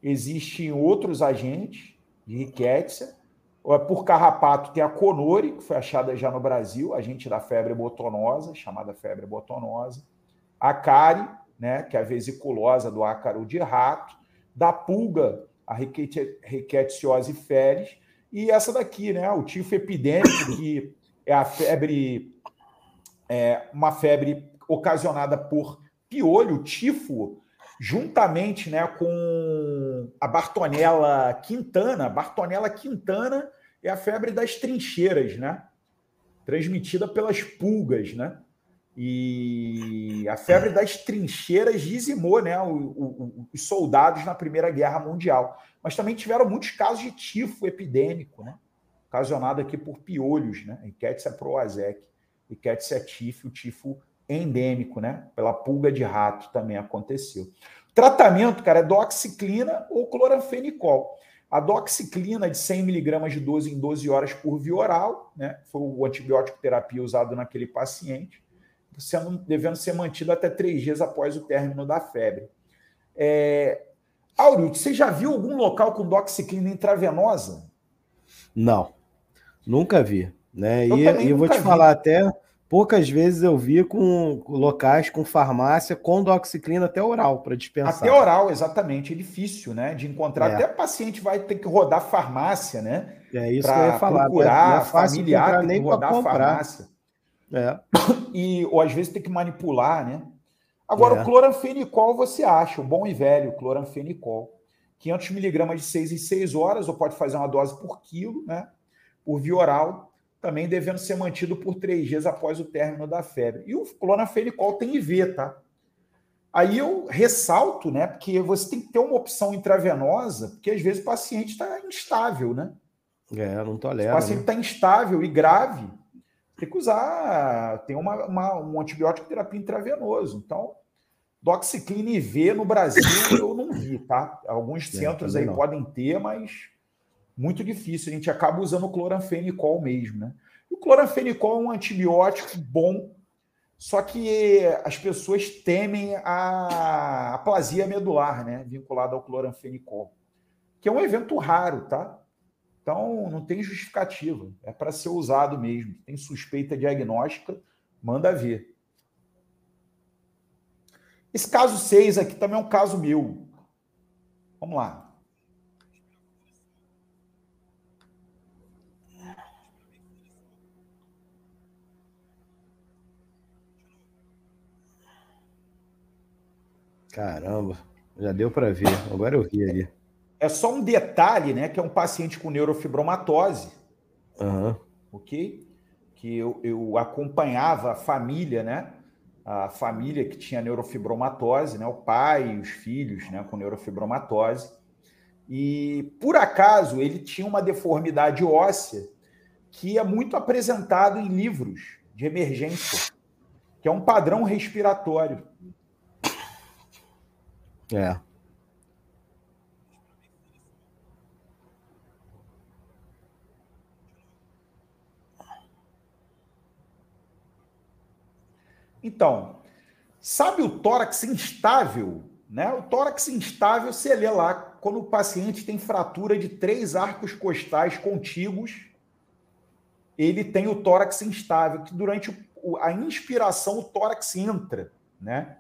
Speaker 3: Existem outros agentes de riquétia. Por carrapato tem a conore, que foi achada já no Brasil, agente da febre botonosa, chamada febre botonosa a cárie, né, que é a vesiculosa do ácaro de rato, da pulga, a rickettsiose feris, e essa daqui, né, o tifo epidêmico, que é a febre, é uma febre ocasionada por piolho, tifo, juntamente né, com a Bartonella quintana. Bartonella quintana é a febre das trincheiras, né? Transmitida pelas pulgas, né? E a febre das trincheiras dizimou né, o, o, os soldados na Primeira Guerra Mundial. Mas também tiveram muitos casos de tifo epidêmico, né, ocasionado aqui por piolhos, né, Rickettsia proazec, Rickettsia tifo, o tifo endêmico, né, pela pulga de rato também aconteceu. Tratamento, cara, é doxiclina ou cloranfenicol. A doxiclina de 100 miligramas de 12 em 12 horas por via oral, né, foi o antibiótico terapia usado naquele paciente sendo, devendo ser mantido até três dias após o término da febre. É... Você já viu algum local com doxiclina intravenosa?
Speaker 2: Não, nunca vi. Né? Eu e eu vou te vi. falar até poucas vezes eu vi com locais com farmácia com doxiclina até oral para dispensar.
Speaker 3: Até oral, exatamente. É difícil, né? De encontrar. É. Até paciente vai ter que rodar farmácia, né?
Speaker 2: É isso que eu ia falar.
Speaker 3: Procurar, é, é familiar, que rodar farmácia. É. E, ou às vezes tem que manipular, né? Agora, é. o cloranfenicol você acha, o bom e velho cloranfenicol. 500 miligramas de 6 em 6 horas, ou pode fazer uma dose por quilo, né? Por via oral, também devendo ser mantido por três dias após o término da febre. E o cloranfenicol tem IV, tá? Aí eu ressalto, né? Porque você tem que ter uma opção intravenosa, porque às vezes o paciente está instável, né?
Speaker 2: É, não tolera.
Speaker 3: O paciente está né? instável e grave tem que usar, tem uma, uma, um antibiótico terapia intravenoso. Então, doxiclina IV no Brasil <coughs> eu não vi, tá? Alguns Sim, centros aí não. podem ter, mas muito difícil. A gente acaba usando o cloranfenicol mesmo, né? E o cloranfenicol é um antibiótico bom, só que as pessoas temem a aplasia medular, né? Vinculada ao cloranfenicol, que é um evento raro, tá? Então, não tem justificativa. É para ser usado mesmo. Tem suspeita diagnóstica, manda ver. Esse caso 6 aqui também é um caso meu. Vamos lá.
Speaker 2: Caramba, já deu para ver. Agora eu vi ali.
Speaker 3: É só um detalhe, né? Que é um paciente com neurofibromatose.
Speaker 2: Uhum.
Speaker 3: Ok? Que eu, eu acompanhava a família, né? A família que tinha neurofibromatose, né? O pai e os filhos, né? Com neurofibromatose. E por acaso ele tinha uma deformidade óssea que é muito apresentado em livros de emergência, que é um padrão respiratório.
Speaker 2: É.
Speaker 3: Então, sabe o tórax instável? Né? O tórax instável, você lê lá, quando o paciente tem fratura de três arcos costais contíguos, ele tem o tórax instável, que durante a inspiração o tórax entra, né?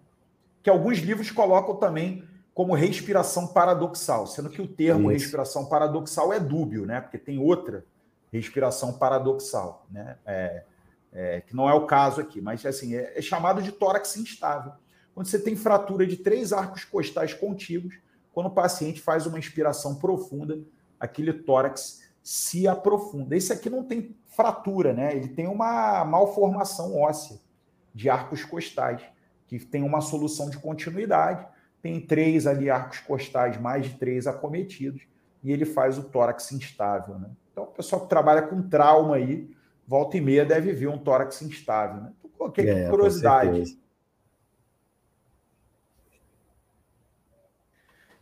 Speaker 3: que alguns livros colocam também como respiração paradoxal, sendo que o termo Isso. respiração paradoxal é dúbio, né? Porque tem outra respiração paradoxal, né? É, é, que não é o caso aqui, mas assim é, é chamado de tórax instável. Quando você tem fratura de três arcos costais contíguos, quando o paciente faz uma inspiração profunda, aquele tórax se aprofunda. Esse aqui não tem fratura, né? Ele tem uma malformação óssea de arcos costais, que tem uma solução de continuidade tem três ali arcos costais, mais de três acometidos, e ele faz o tórax instável. Né? Então, o pessoal que trabalha com trauma aí, volta e meia deve ver um tórax instável. Né? Então, coloquei é, curiosidade.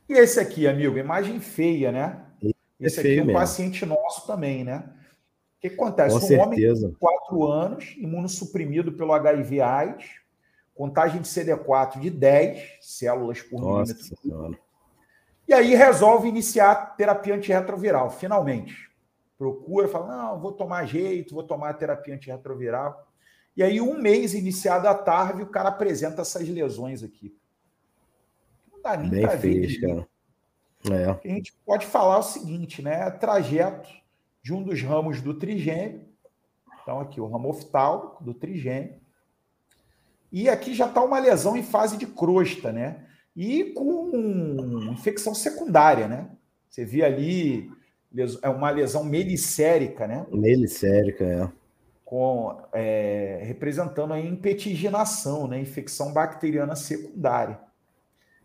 Speaker 3: E esse aqui, amigo, imagem feia, né? Esse, é aqui é um mesmo. paciente nosso também, né? O que acontece? Com um certeza. homem de 4 anos, imunossuprimido pelo HIV AIDS, contagem de CD4 de 10 células por Nossa milímetro. Senhora. E aí resolve iniciar terapia antirretroviral, finalmente. Procura, fala, não, vou tomar jeito, vou tomar terapia antirretroviral. E aí, um mês iniciado a tarde, o cara apresenta essas lesões aqui. Não dá nem para ver. Cara. É. A gente pode falar o seguinte, né? Trajeto de um dos ramos do trigêmeo. Então, aqui, o ramo oftálmico do trigêmeo e aqui já está uma lesão em fase de crosta, né? E com infecção secundária, né? Você vê ali é uma lesão melicérica, né?
Speaker 2: Melicérica, é.
Speaker 3: Com, é, representando a impetiginação, né? Infecção bacteriana secundária.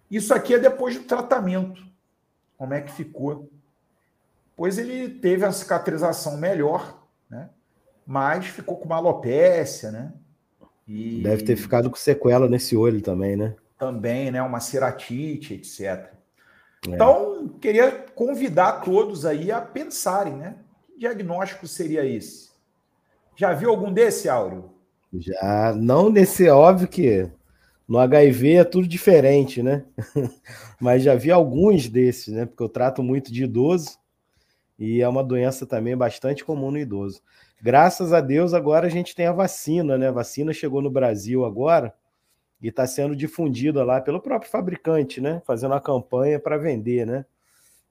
Speaker 3: Isso aqui é depois do tratamento. Como é que ficou? Pois ele teve a cicatrização melhor, né? Mas ficou com uma alopécia, né?
Speaker 2: E... Deve ter ficado com sequela nesse olho também, né?
Speaker 3: Também, né? Uma ceratite, etc. É. Então, queria convidar todos aí a pensarem, né? Que diagnóstico seria esse? Já viu algum desse, Áureo?
Speaker 2: Já, não nesse, óbvio que no HIV é tudo diferente, né? <laughs> Mas já vi alguns desses, né? Porque eu trato muito de idoso e é uma doença também bastante comum no idoso. Graças a Deus, agora a gente tem a vacina, né? A vacina chegou no Brasil agora e está sendo difundida lá pelo próprio fabricante, né? Fazendo a campanha para vender, né?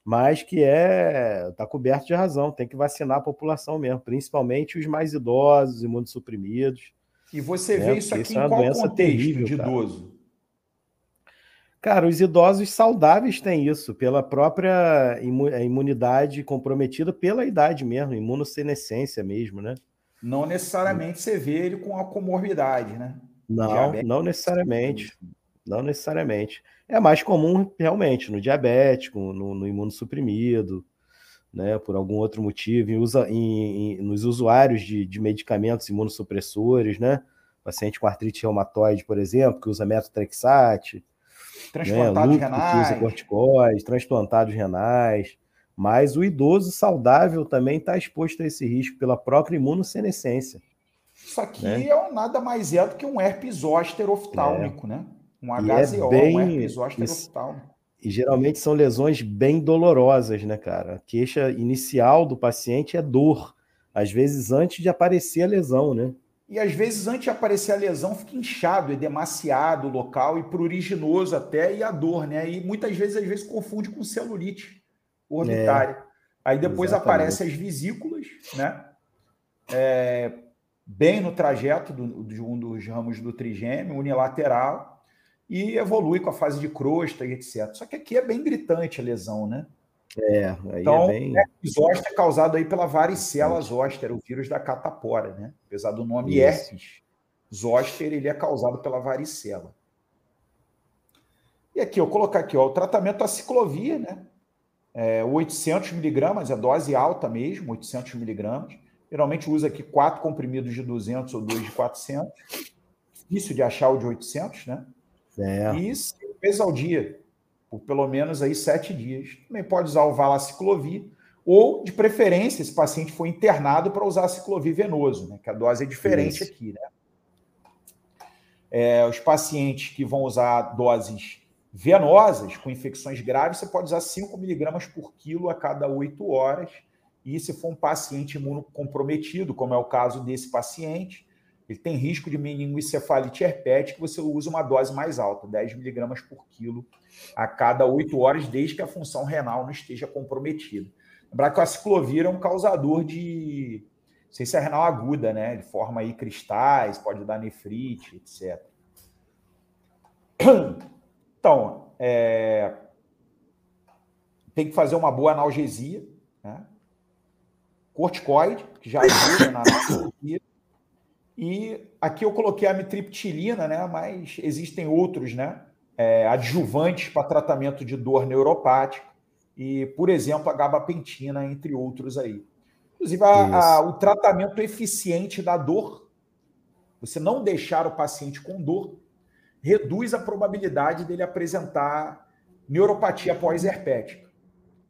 Speaker 2: Mas que é está coberto de razão, tem que vacinar a população mesmo, principalmente os mais idosos, imunossuprimidos.
Speaker 3: E você né? vê isso aqui isso é em qual contexto terrível, de idoso?
Speaker 2: Cara, os idosos saudáveis têm isso, pela própria imunidade comprometida pela idade mesmo, imunossenescência mesmo, né?
Speaker 3: Não necessariamente você vê ele com a comorbidade, né?
Speaker 2: Não, Diabetes. não necessariamente. Não necessariamente. É mais comum realmente no diabético, no, no imunossuprimido, né? Por algum outro motivo, em, usa, em, em, nos usuários de, de medicamentos imunossupressores, né? Paciente com artrite reumatoide, por exemplo, que usa metotrexate
Speaker 3: transplantados né? renais.
Speaker 2: corticóides, transplantados renais. Mas o idoso saudável também está exposto a esse risco pela própria imunossenescência.
Speaker 3: Isso aqui né? é nada mais é do que um herpes zoster oftálmico, é. né? Um HZO, é bem... um herpes zoster oftálmico.
Speaker 2: E geralmente são lesões bem dolorosas, né, cara? A queixa inicial do paciente é dor, às vezes antes de aparecer a lesão, né?
Speaker 3: E às vezes, antes de aparecer a lesão, fica inchado, é demasiado o local e pruriginoso até, e a dor, né? E muitas vezes, às vezes, confunde com celulite orbitária. É, Aí depois aparecem as vesículas, né? É, bem no trajeto do, de um dos ramos do trigêmeo, unilateral, e evolui com a fase de crosta e etc. Só que aqui é bem gritante a lesão, né?
Speaker 2: É, aí então, é bem.
Speaker 3: Zoster é causado aí pela varicela zoster, o vírus da catapora, né? Apesar do nome Isso. herpes zoster, ele é causado pela varicela. E aqui, eu colocar aqui, ó, o tratamento da ciclovia, né? É, 800 miligramas, é dose alta mesmo, 800 miligramas. Geralmente usa aqui quatro comprimidos de 200 ou dois de 400. Difícil de achar o de 800, né? É. E cinco vezes ao dia por pelo menos aí sete dias. Também pode usar o valaciclovir, ou, de preferência, esse paciente foi internado para usar ciclovir venoso, né? que a dose é diferente Isso. aqui. Né? É, os pacientes que vão usar doses venosas, com infecções graves, você pode usar 5 miligramas por quilo a cada 8 horas. E se for um paciente imunocomprometido, como é o caso desse paciente, ele tem risco de meningoencefalite herpética, você usa uma dose mais alta, 10 miligramas por quilo a cada 8 horas, desde que a função renal não esteja comprometida. Lembrar que o aciclovir é um causador de ciência renal aguda, né? Ele forma aí cristais, pode dar nefrite, etc. Então, é... tem que fazer uma boa analgesia, né? Corticoide, que já ajuda na analgesia. E aqui eu coloquei a mitriptilina, né? Mas existem outros, né? É, adjuvantes para tratamento de dor neuropática e, por exemplo, a gabapentina, entre outros aí. Inclusive, a, a, o tratamento eficiente da dor, você não deixar o paciente com dor, reduz a probabilidade dele apresentar neuropatia pós-herpética.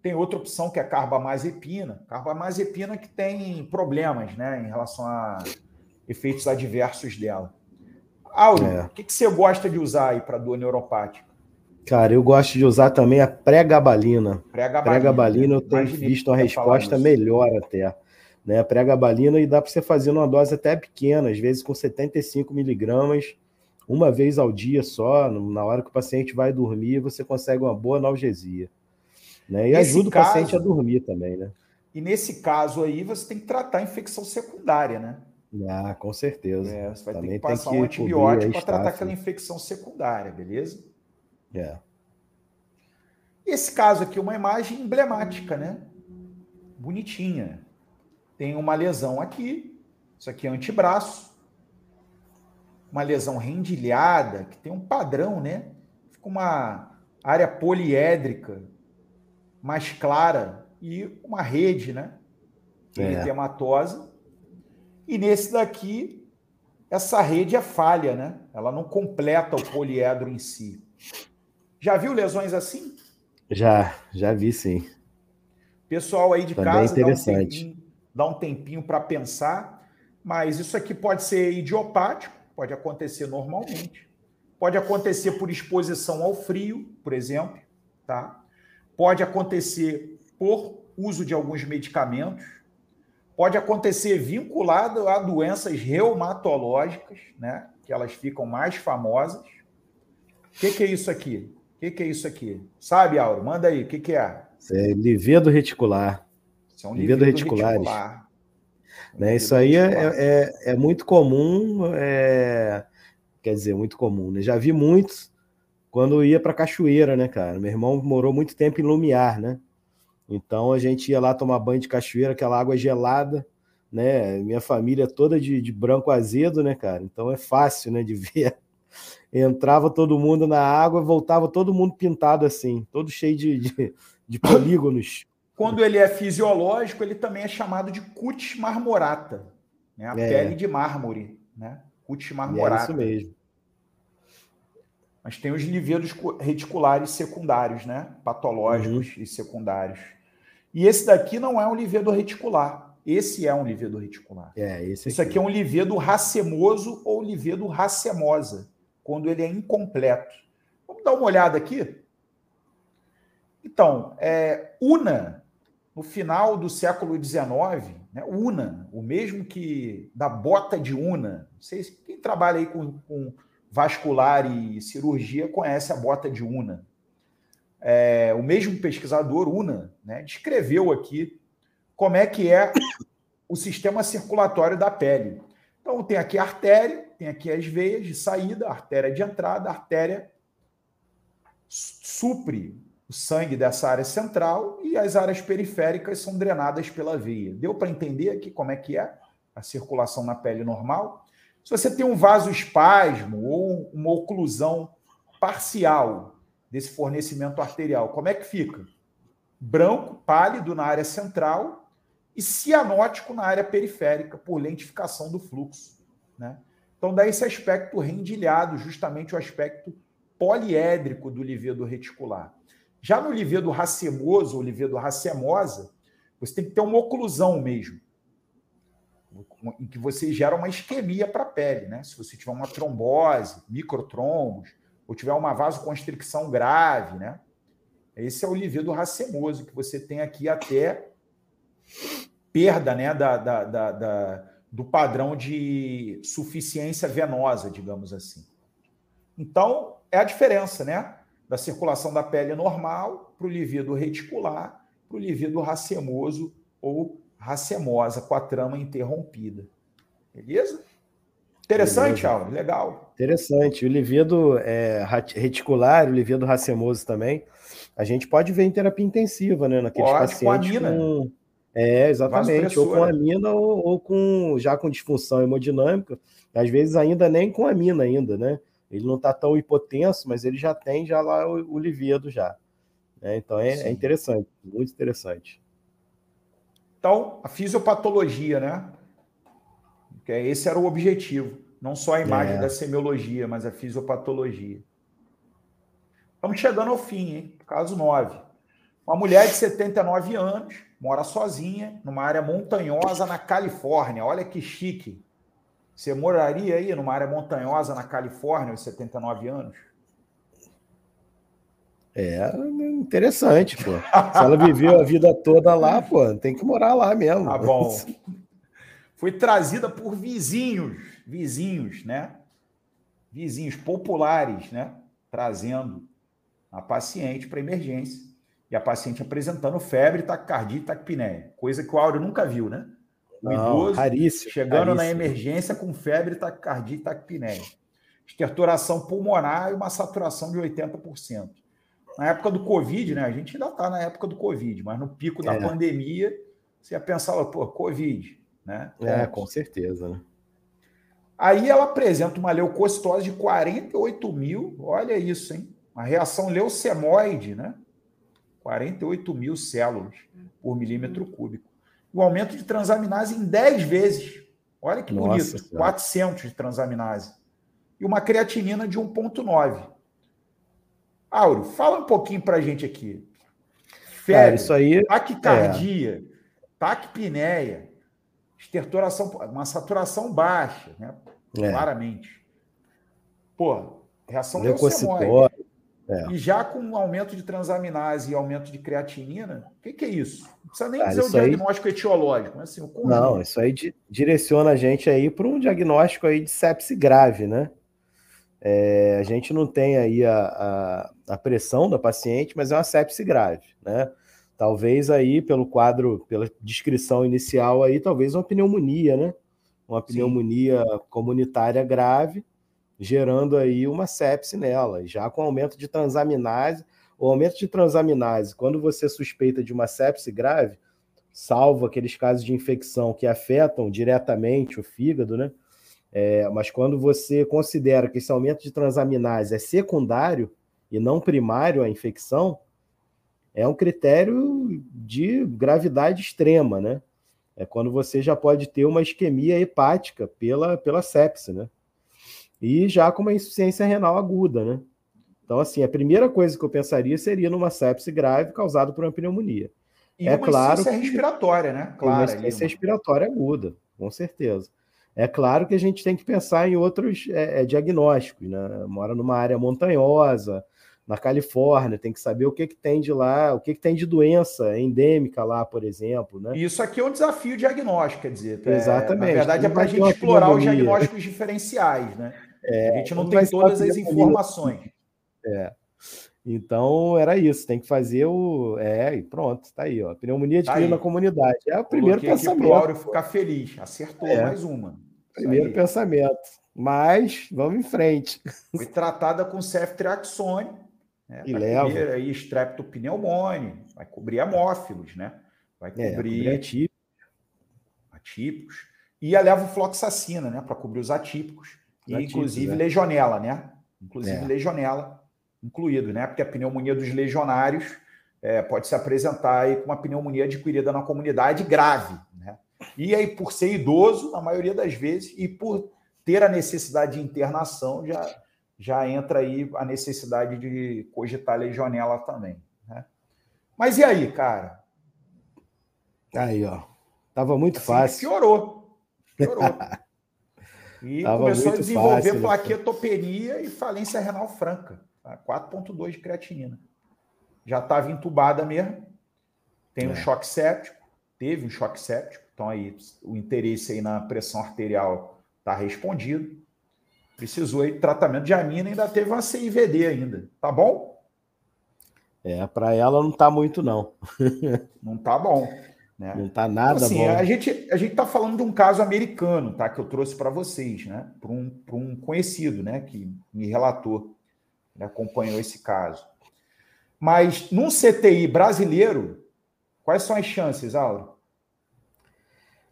Speaker 3: Tem outra opção que é carbamazepina. Carbamazepina que tem problemas né, em relação a efeitos adversos dela. Áureo, é. o que, que você gosta de usar aí para dor neuropática?
Speaker 2: Cara, eu gosto de usar também a pré-gabalina. Pré-gabalina, eu tenho visto uma resposta melhor até. Né? Pré-gabalina e dá para você fazer uma dose até pequena, às vezes com 75 miligramas, uma vez ao dia só, na hora que o paciente vai dormir, você consegue uma boa analgesia. Né? E ajuda caso, o paciente a dormir também, né?
Speaker 3: E nesse caso aí, você tem que tratar a infecção secundária, né?
Speaker 2: Ah, com certeza.
Speaker 3: É, você vai também ter que passar que um antibiótico para tratar aquela infecção secundária, beleza?
Speaker 2: É.
Speaker 3: Esse caso aqui é uma imagem emblemática, né? Bonitinha. Tem uma lesão aqui, isso aqui é antebraço, uma lesão rendilhada, que tem um padrão, né? Fica uma área poliédrica mais clara e uma rede, né? Eritematosa. É. E nesse daqui, essa rede é falha, né? Ela não completa o poliedro em si. Já viu lesões assim?
Speaker 2: Já, já vi sim.
Speaker 3: Pessoal aí de Também casa, interessante. dá um tempinho, tempinho para pensar, mas isso aqui pode ser idiopático, pode acontecer normalmente. Pode acontecer por exposição ao frio, por exemplo, tá? Pode acontecer por uso de alguns medicamentos, pode acontecer vinculado a doenças reumatológicas, né? Que elas ficam mais famosas. O que, que é isso aqui? O que, que, é isso aqui? Sabe, Auro? Manda aí, o que, que é?
Speaker 2: É livedo reticular.
Speaker 3: Isso é um livedo, reticulares. reticular.
Speaker 2: Né, isso aí é, é, é, muito comum, é, quer dizer, muito comum. Né? Já vi muitos quando ia para cachoeira, né, cara? Meu irmão morou muito tempo em Lumiar, né? Então a gente ia lá tomar banho de cachoeira, aquela água gelada, né? Minha família toda de, de branco azedo, né, cara? Então é fácil, né, de <laughs> ver entrava todo mundo na água, voltava todo mundo pintado assim, todo cheio de, de, de polígonos.
Speaker 3: Quando ele é fisiológico, ele também é chamado de cutis marmorata, né? a é. pele de mármore, né? cutis marmorata. É
Speaker 2: isso mesmo.
Speaker 3: Mas tem os livedos reticulares secundários, né? patológicos uhum. e secundários. E esse daqui não é um livedo reticular. Esse é um livedo reticular.
Speaker 2: É, esse
Speaker 3: Isso aqui é um livedo racemoso ou livedo racemosa quando ele é incompleto. Vamos dar uma olhada aqui? Então, é, Una, no final do século XIX, né, Una, o mesmo que da bota de Una, não sei se quem trabalha aí com, com vascular e cirurgia conhece a bota de Una. É, o mesmo pesquisador, Una, né, descreveu aqui como é que é o sistema circulatório da pele. Então, tem aqui a artéria, tem aqui as veias de saída, artéria de entrada, artéria supre o sangue dessa área central e as áreas periféricas são drenadas pela veia. Deu para entender aqui como é que é a circulação na pele normal? Se você tem um vasoespasmo ou uma oclusão parcial desse fornecimento arterial, como é que fica? Branco, pálido na área central e cianótico na área periférica por lentificação do fluxo. Né? Então, dá esse aspecto rendilhado, justamente o aspecto poliédrico do livedo reticular. Já no livedo racemoso ou livedo racemosa, você tem que ter uma oclusão mesmo, em que você gera uma isquemia para a pele, né? Se você tiver uma trombose, microtrombos, ou tiver uma vasoconstricção grave, né? Esse é o livedo racemoso, que você tem aqui até perda né, da, da, da, da do padrão de suficiência venosa, digamos assim. Então, é a diferença, né? Da circulação da pele normal para o livido reticular, para o livido racemoso ou racemosa, com a trama interrompida. Beleza? Interessante, Alves, legal.
Speaker 2: Interessante. O livido é, reticular, o livido racemoso também, a gente pode ver em terapia intensiva, né? Naqueles pode, pacientes com, com... É, exatamente. Ou com amina ou, ou, com já com disfunção hemodinâmica. Às vezes ainda nem com amina ainda, né? Ele não está tão hipotenso, mas ele já tem já lá o, o livido já. É, então é, é, interessante, muito interessante.
Speaker 3: Então, a fisiopatologia, né? Que é, esse era o objetivo. Não só a imagem é. da semiologia, mas a fisiopatologia. Estamos chegando ao fim, hein? Caso 9. Uma mulher de 79 anos, mora sozinha, numa área montanhosa na Califórnia. Olha que chique. Você moraria aí numa área montanhosa na Califórnia aos 79 anos?
Speaker 2: É interessante, pô. Se ela viveu a vida toda lá, pô, tem que morar lá mesmo.
Speaker 3: Tá bom. Foi trazida por vizinhos, vizinhos, né? Vizinhos populares, né? Trazendo a paciente para emergência. E a paciente apresentando febre, taquicardia e taquipneia. Coisa que o Áureo nunca viu, né?
Speaker 2: O Não, idoso raríssimo,
Speaker 3: chegando
Speaker 2: raríssimo.
Speaker 3: na emergência com febre, taquicardia e taquipneia. Estertoração pulmonar e uma saturação de 80%. Na época do Covid, né? A gente ainda está na época do Covid, mas no pico da é. pandemia, você ia pensar, pô, Covid, né?
Speaker 2: É, com certeza, né?
Speaker 3: Aí ela apresenta uma leucocitose de 48 mil, olha isso, hein? Uma reação leucemoide, né? 48 mil células por milímetro cúbico o aumento de transaminase em 10 vezes. Olha que bonito, Nossa, 400 de transaminase. E uma creatinina de 1,9. Auro, fala um pouquinho para a gente aqui.
Speaker 2: Febre, é, isso aí,
Speaker 3: taquicardia, é. taquipneia, estertoração, uma saturação baixa, né? É. Claramente. Pô, reação leucocitose. É. E já com um aumento de transaminase e aumento de creatinina, o que, que, é isso? Não precisa nem Cara, dizer o diagnóstico aí... etiológico, mas assim, o
Speaker 2: Não, isso aí direciona a gente aí para um diagnóstico aí de sepse grave, né? É, a gente não tem aí a, a, a, pressão da paciente, mas é uma sepse grave, né? Talvez aí, pelo quadro, pela descrição inicial aí, talvez uma pneumonia, né? Uma pneumonia Sim. comunitária grave, gerando aí uma sepse nela, já com aumento de transaminase. O aumento de transaminase, quando você suspeita de uma sepse grave, salvo aqueles casos de infecção que afetam diretamente o fígado, né? É, mas quando você considera que esse aumento de transaminase é secundário e não primário à infecção, é um critério de gravidade extrema, né? É quando você já pode ter uma isquemia hepática pela, pela sepse, né? e já com uma insuficiência renal aguda, né? Então, assim, a primeira coisa que eu pensaria seria numa sepse grave causada por uma pneumonia.
Speaker 3: E é uma claro que... respiratória, né?
Speaker 2: Claro. Uma insuficiência respiratória aguda, com certeza. É claro que a gente tem que pensar em outros é, é, diagnósticos, né? Mora numa área montanhosa, na Califórnia, tem que saber o que, que tem de lá, o que, que tem de doença endêmica lá, por exemplo. Né?
Speaker 3: Isso aqui é um desafio diagnóstico, quer dizer.
Speaker 2: Exatamente.
Speaker 3: É, na verdade, é para a gente explorar os diagnósticos diferenciais, né? É, a gente não tem todas as informações.
Speaker 2: É. Então era isso, tem que fazer o. É, e pronto, tá aí, ó. Pneumonia de tá na comunidade. É o primeiro Coloquei pensamento. Aqui
Speaker 3: pro ficar feliz. Acertou é. mais uma.
Speaker 2: Primeiro pensamento. Mas vamos em frente.
Speaker 3: Foi tratada com ceftriaxone, né?
Speaker 2: E leva.
Speaker 3: Aí streptopneumone, vai cobrir hemófilos, né? Vai cobrir, é, cobrir atípicos. atípicos. E a levofloxacina, né? Para cobrir os atípicos. E, inclusive, é. legionela, né? Inclusive, é. legionela incluído, né? Porque a pneumonia dos legionários é, pode se apresentar aí com uma pneumonia adquirida na comunidade grave? E aí, por ser idoso, na maioria das vezes, e por ter a necessidade de internação, já, já entra aí a necessidade de cogitar legionela também, né? Mas e aí, cara?
Speaker 2: Aí, ó. Tava muito assim, fácil.
Speaker 3: Piorou. Piorou. <laughs> E Tava começou a desenvolver fácil, né? plaquetopenia e falência renal franca. 4,2 tá? de creatinina. Já estava entubada mesmo. Tem um é. choque séptico. Teve um choque séptico. Então aí o interesse aí na pressão arterial está respondido. Precisou aí de tratamento de amina, ainda teve uma CIVD ainda. Tá bom?
Speaker 2: É, para ela não tá muito não. <laughs>
Speaker 3: não tá bom. Né?
Speaker 2: Não tá nada então, assim, bom.
Speaker 3: A gente a gente tá falando de um caso americano, tá? Que eu trouxe para vocês, né? Para um, um conhecido, né? Que me relatou, né? acompanhou esse caso. Mas num CTI brasileiro, quais são as chances, Auro?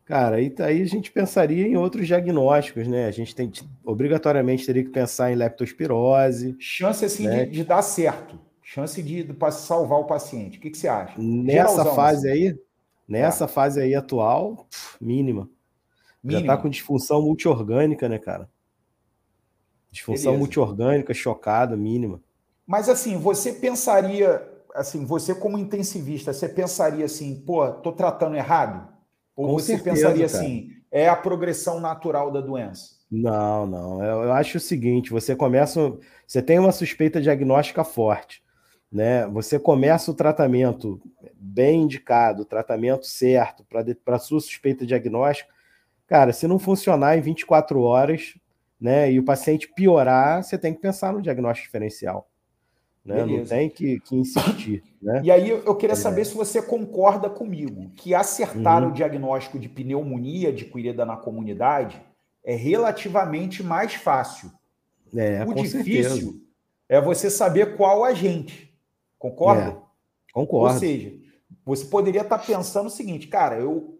Speaker 2: Cara, aí, aí a gente pensaria em outros diagnósticos, né? A gente tem obrigatoriamente teria que pensar em leptospirose.
Speaker 3: Chance assim né? de, de, dar certo, chance de, de salvar o paciente. O que, que você acha?
Speaker 2: Nessa Geralzão, fase assim. aí, nessa é. fase aí atual, mínima. mínima. Já tá com disfunção multiorgânica, né, cara? Disfunção Beleza. multiorgânica, chocada, mínima.
Speaker 3: Mas assim, você pensaria, assim, você como intensivista, você pensaria assim, pô, tô tratando errado? Ou Com você certeza, pensaria cara. assim, é a progressão natural da doença?
Speaker 2: Não, não. Eu, eu acho o seguinte: você começa. Você tem uma suspeita diagnóstica forte. Né? Você começa o tratamento bem indicado, o tratamento certo para a sua suspeita diagnóstica. Cara, se não funcionar em 24 horas, né, e o paciente piorar, você tem que pensar no diagnóstico diferencial. Né? Não tem que, que insistir. Né?
Speaker 3: E aí eu queria é. saber se você concorda comigo que acertar uhum. o diagnóstico de pneumonia adquirida na comunidade é relativamente mais fácil.
Speaker 2: É, o difícil certeza.
Speaker 3: é você saber qual agente. Concorda? É,
Speaker 2: concordo.
Speaker 3: Ou seja, você poderia estar pensando o seguinte, cara, eu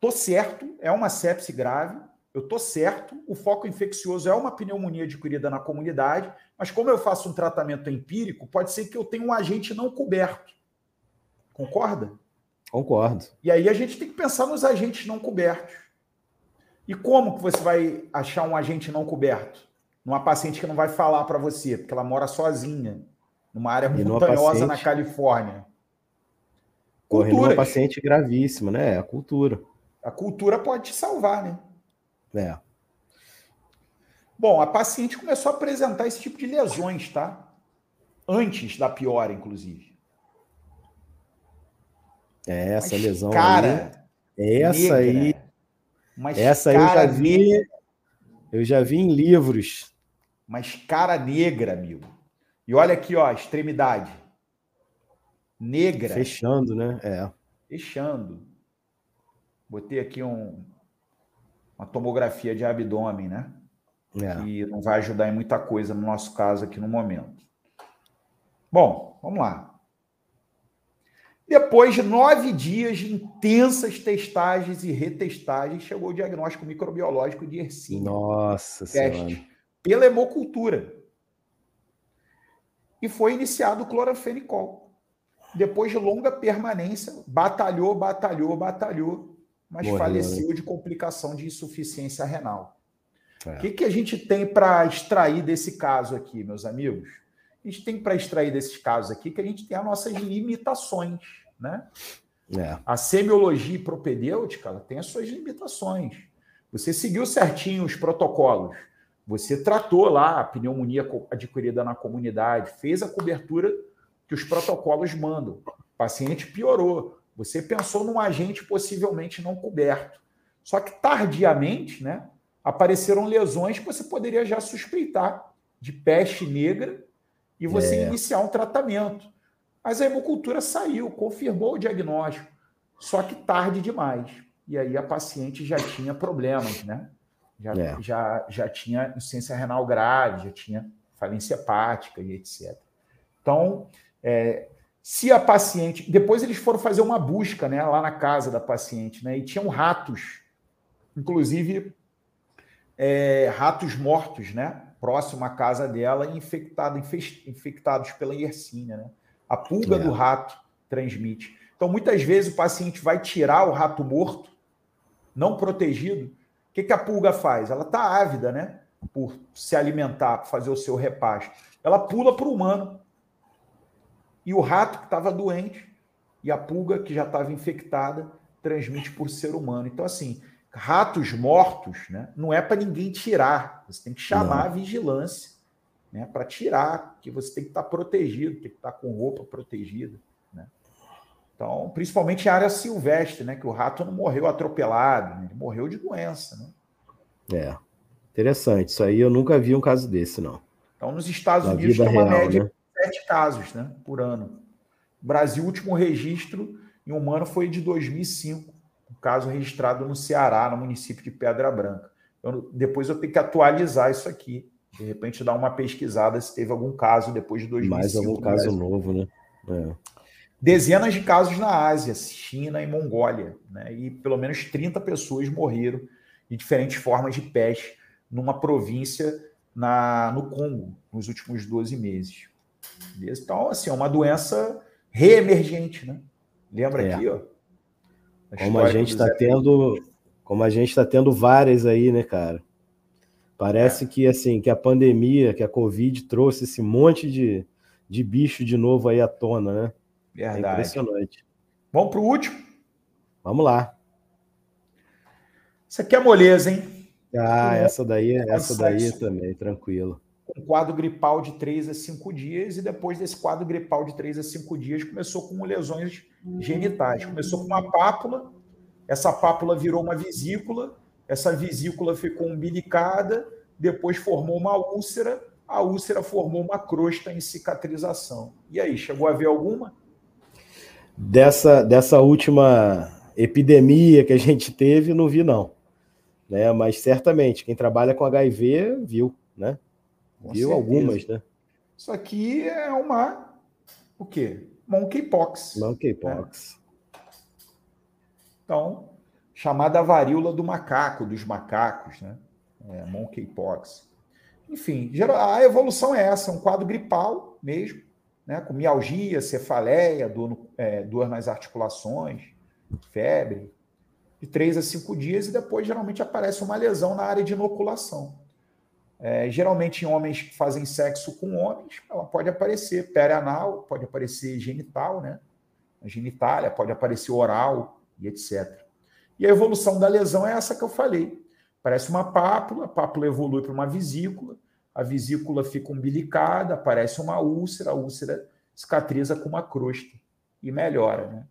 Speaker 3: tô certo, é uma sepse grave, eu tô certo, o foco infeccioso é uma pneumonia adquirida na comunidade, mas como eu faço um tratamento empírico, pode ser que eu tenha um agente não coberto. Concorda?
Speaker 2: Concordo.
Speaker 3: E aí a gente tem que pensar nos agentes não cobertos. E como que você vai achar um agente não coberto? Numa paciente que não vai falar para você, porque ela mora sozinha, numa área montanhosa paciente... na Califórnia.
Speaker 2: Correndo uma paciente gravíssima, né? É a cultura.
Speaker 3: A cultura pode te salvar, né?
Speaker 2: É.
Speaker 3: Bom, a paciente começou a apresentar esse tipo de lesões, tá? Antes da piora, inclusive.
Speaker 2: É, essa Mas lesão
Speaker 3: cara
Speaker 2: aí. Essa aí. Mas essa aí eu já vi. Negra. Eu já vi em livros.
Speaker 3: Mas cara negra, amigo. E olha aqui, ó, extremidade. Negra.
Speaker 2: Fechando, né? É.
Speaker 3: Fechando. Botei aqui um, uma tomografia de abdômen, né? É. E não vai ajudar em muita coisa no nosso caso aqui no momento. Bom, vamos lá. Depois de nove dias de intensas testagens e retestagens, chegou o diagnóstico microbiológico de Yersinia.
Speaker 2: Nossa Senhora.
Speaker 3: Pela hemocultura. E foi iniciado o cloranfenicol. Depois de longa permanência, batalhou, batalhou, batalhou mas Morreu, faleceu né? de complicação de insuficiência renal. É. O que, que a gente tem para extrair desse caso aqui, meus amigos? A gente tem para extrair desses casos aqui que a gente tem as nossas limitações, né? É. A semiologia propedêutica ela tem as suas limitações. Você seguiu certinho os protocolos, você tratou lá a pneumonia adquirida na comunidade, fez a cobertura que os protocolos mandam. O paciente piorou. Você pensou num agente possivelmente não coberto. Só que tardiamente, né, apareceram lesões que você poderia já suspeitar de peste negra e você é. iniciar um tratamento. Mas a hemocultura saiu, confirmou o diagnóstico, só que tarde demais. E aí a paciente já tinha problemas, né? Já, é. já, já tinha insuficiência renal grave, já tinha falência hepática e etc. Então, é, se a paciente. Depois eles foram fazer uma busca né, lá na casa da paciente, né? E tinham ratos, inclusive é, ratos mortos, né? Próximo à casa dela, infectado, infectados pela Yersinia, né? A pulga é. do rato transmite. Então, muitas vezes o paciente vai tirar o rato morto, não protegido. O que, que a pulga faz? Ela está ávida, né? Por se alimentar, por fazer o seu repasto. Ela pula para o humano e o rato que estava doente e a pulga que já estava infectada transmite por ser humano. Então, assim, ratos mortos né, não é para ninguém tirar. Você tem que chamar não. a vigilância né, para tirar, que você tem que estar tá protegido, tem que estar tá com roupa protegida. Né? Então, principalmente em área silvestre, né? Que o rato não morreu atropelado, né? ele morreu de doença, né?
Speaker 2: É. Interessante. Isso aí eu nunca vi um caso desse, não.
Speaker 3: Então, nos Estados Na Unidos tem uma real, média né? de sete casos, né? Por ano. O Brasil, o último registro em humano foi de 2005, um caso registrado no Ceará, no município de Pedra Branca. Depois eu tenho que atualizar isso aqui. De repente, dar uma pesquisada se teve algum caso depois de 2005.
Speaker 2: Mais algum caso novo, né? É.
Speaker 3: Dezenas de casos na Ásia, China e Mongólia. Né? E pelo menos 30 pessoas morreram de diferentes formas de peste numa província na, no Congo nos últimos 12 meses. Então, assim, é uma doença reemergente, né? Lembra é. aqui, ó?
Speaker 2: Como a gente está tendo, como a gente está tendo várias aí, né, cara? Parece é. que assim, que a pandemia, que a Covid trouxe esse monte de, de bicho de novo aí à tona, né?
Speaker 3: É Verdade. É impressionante. Vamos para o último?
Speaker 2: Vamos lá.
Speaker 3: Isso aqui é moleza, hein?
Speaker 2: Ah, essa daí, essa daí também, tranquilo.
Speaker 3: Um quadro gripal de 3 a 5 dias, e depois desse quadro gripal de 3 a 5 dias, começou com lesões genitais. Começou com uma pápula, essa pápula virou uma vesícula, essa vesícula ficou umbilicada, depois formou uma úlcera, a úlcera formou uma crosta em cicatrização. E aí, chegou a ver alguma?
Speaker 2: Dessa, dessa última epidemia que a gente teve, não vi, não. Né? Mas certamente, quem trabalha com HIV viu, né? Com viu certeza. algumas, né?
Speaker 3: Isso aqui é uma. O quê? Monkeypox.
Speaker 2: Monkeypox. Né?
Speaker 3: Então, chamada varíola do macaco, dos macacos, né? É, monkeypox. Enfim, a evolução é essa, um quadro gripal mesmo, né? com mialgia, cefaleia, dor, é, dor nas articulações, febre, de três a cinco dias, e depois geralmente aparece uma lesão na área de inoculação. É, geralmente homens que fazem sexo com homens, ela pode aparecer perianal, pode aparecer genital, né? A genitália, pode aparecer oral e etc. E a evolução da lesão é essa que eu falei. Parece uma pápula, a pápula evolui para uma vesícula, a vesícula fica umbilicada, aparece uma úlcera, a úlcera cicatriza com uma crosta e melhora, né?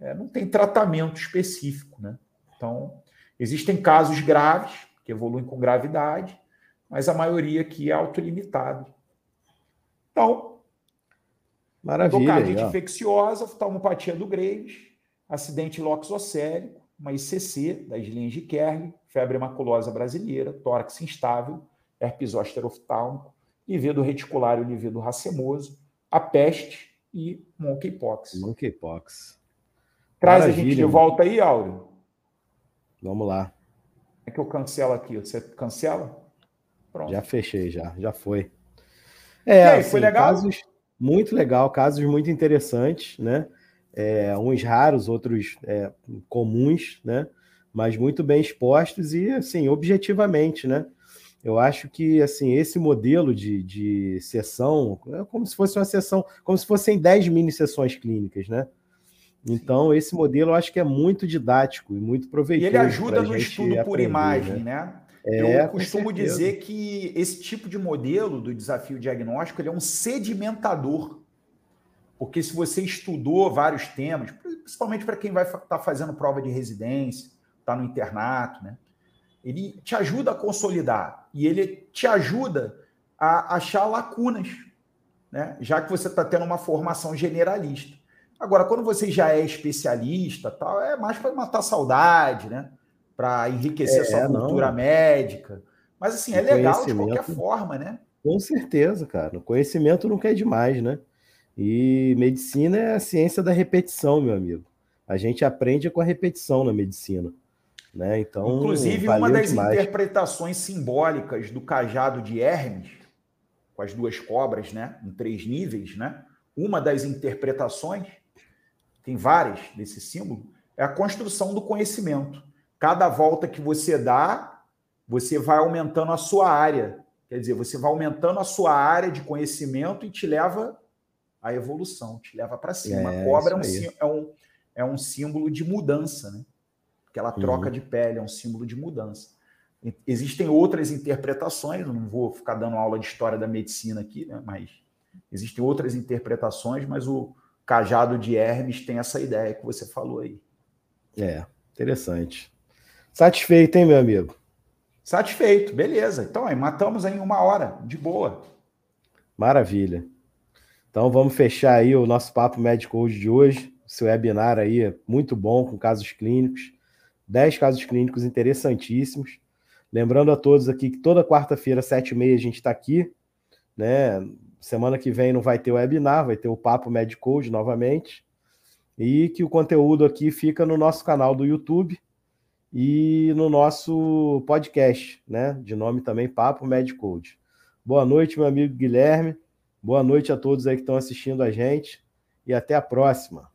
Speaker 3: É, não tem tratamento específico, né? Então, existem casos graves que evoluem com gravidade, mas a maioria aqui é autolimitado. Então,
Speaker 2: Maravilha.
Speaker 3: Endocardite infecciosa, oftalmopatia do Graves, acidente loxocélico, uma ICC das linhas de Kerr, febre maculosa brasileira, tórax instável, herpes zoster oftálmico, livedo reticular e livedo racemoso, a peste e monkeypox.
Speaker 2: Monkeypox.
Speaker 3: Traz Maravilha, a gente de volta aí, Áureo.
Speaker 2: Vamos lá.
Speaker 3: É que eu cancelo aqui. Você cancela?
Speaker 2: Pronto. Já fechei, já. Já foi. É, aí, assim, foi legal? Casos muito legal, casos muito interessantes, né? É, uns raros, outros é, comuns, né? Mas muito bem expostos e, assim, objetivamente, né? Eu acho que, assim, esse modelo de, de sessão é como se fosse uma sessão, como se fossem 10 mini sessões clínicas, né? Então, esse modelo eu acho que é muito didático e muito proveitoso.
Speaker 3: E ele ajuda no estudo por imagem, né? né? É, eu costumo dizer que esse tipo de modelo do desafio diagnóstico ele é um sedimentador. Porque se você estudou vários temas, principalmente para quem vai estar tá fazendo prova de residência, está no internato, né? Ele te ajuda a consolidar e ele te ajuda a achar lacunas, né? Já que você está tendo uma formação generalista. Agora, quando você já é especialista, tal, é mais para matar saudade, né? Para enriquecer é, a sua cultura não. médica. Mas assim, é legal de qualquer forma, né?
Speaker 2: Com certeza, cara. O conhecimento nunca é demais, né? E medicina é a ciência da repetição, meu amigo. A gente aprende com a repetição na medicina. Né? Então,
Speaker 3: Inclusive, uma das demais. interpretações simbólicas do cajado de Hermes, com as duas cobras, né? Em três níveis, né? Uma das interpretações tem várias desse símbolo, é a construção do conhecimento. Cada volta que você dá, você vai aumentando a sua área. Quer dizer, você vai aumentando a sua área de conhecimento e te leva à evolução, te leva para cima. É, a cobra é um, é, um, é um símbolo de mudança, né? Aquela troca uhum. de pele é um símbolo de mudança. Existem outras interpretações, eu não vou ficar dando aula de história da medicina aqui, né? mas existem outras interpretações, mas o, cajado de Hermes tem essa ideia que você falou aí.
Speaker 2: É, interessante. Satisfeito, hein, meu amigo?
Speaker 3: Satisfeito, beleza. Então, aí, matamos em uma hora, de boa.
Speaker 2: Maravilha. Então, vamos fechar aí o nosso Papo Médico hoje de hoje. Esse webinar aí muito bom, com casos clínicos. 10 casos clínicos interessantíssimos. Lembrando a todos aqui que toda quarta-feira, sete e meia, a gente está aqui. Né? Semana que vem não vai ter webinar, vai ter o Papo Medicode novamente. E que o conteúdo aqui fica no nosso canal do YouTube e no nosso podcast, né? De nome também Papo Medicode. Boa noite, meu amigo Guilherme. Boa noite a todos aí que estão assistindo a gente e até a próxima.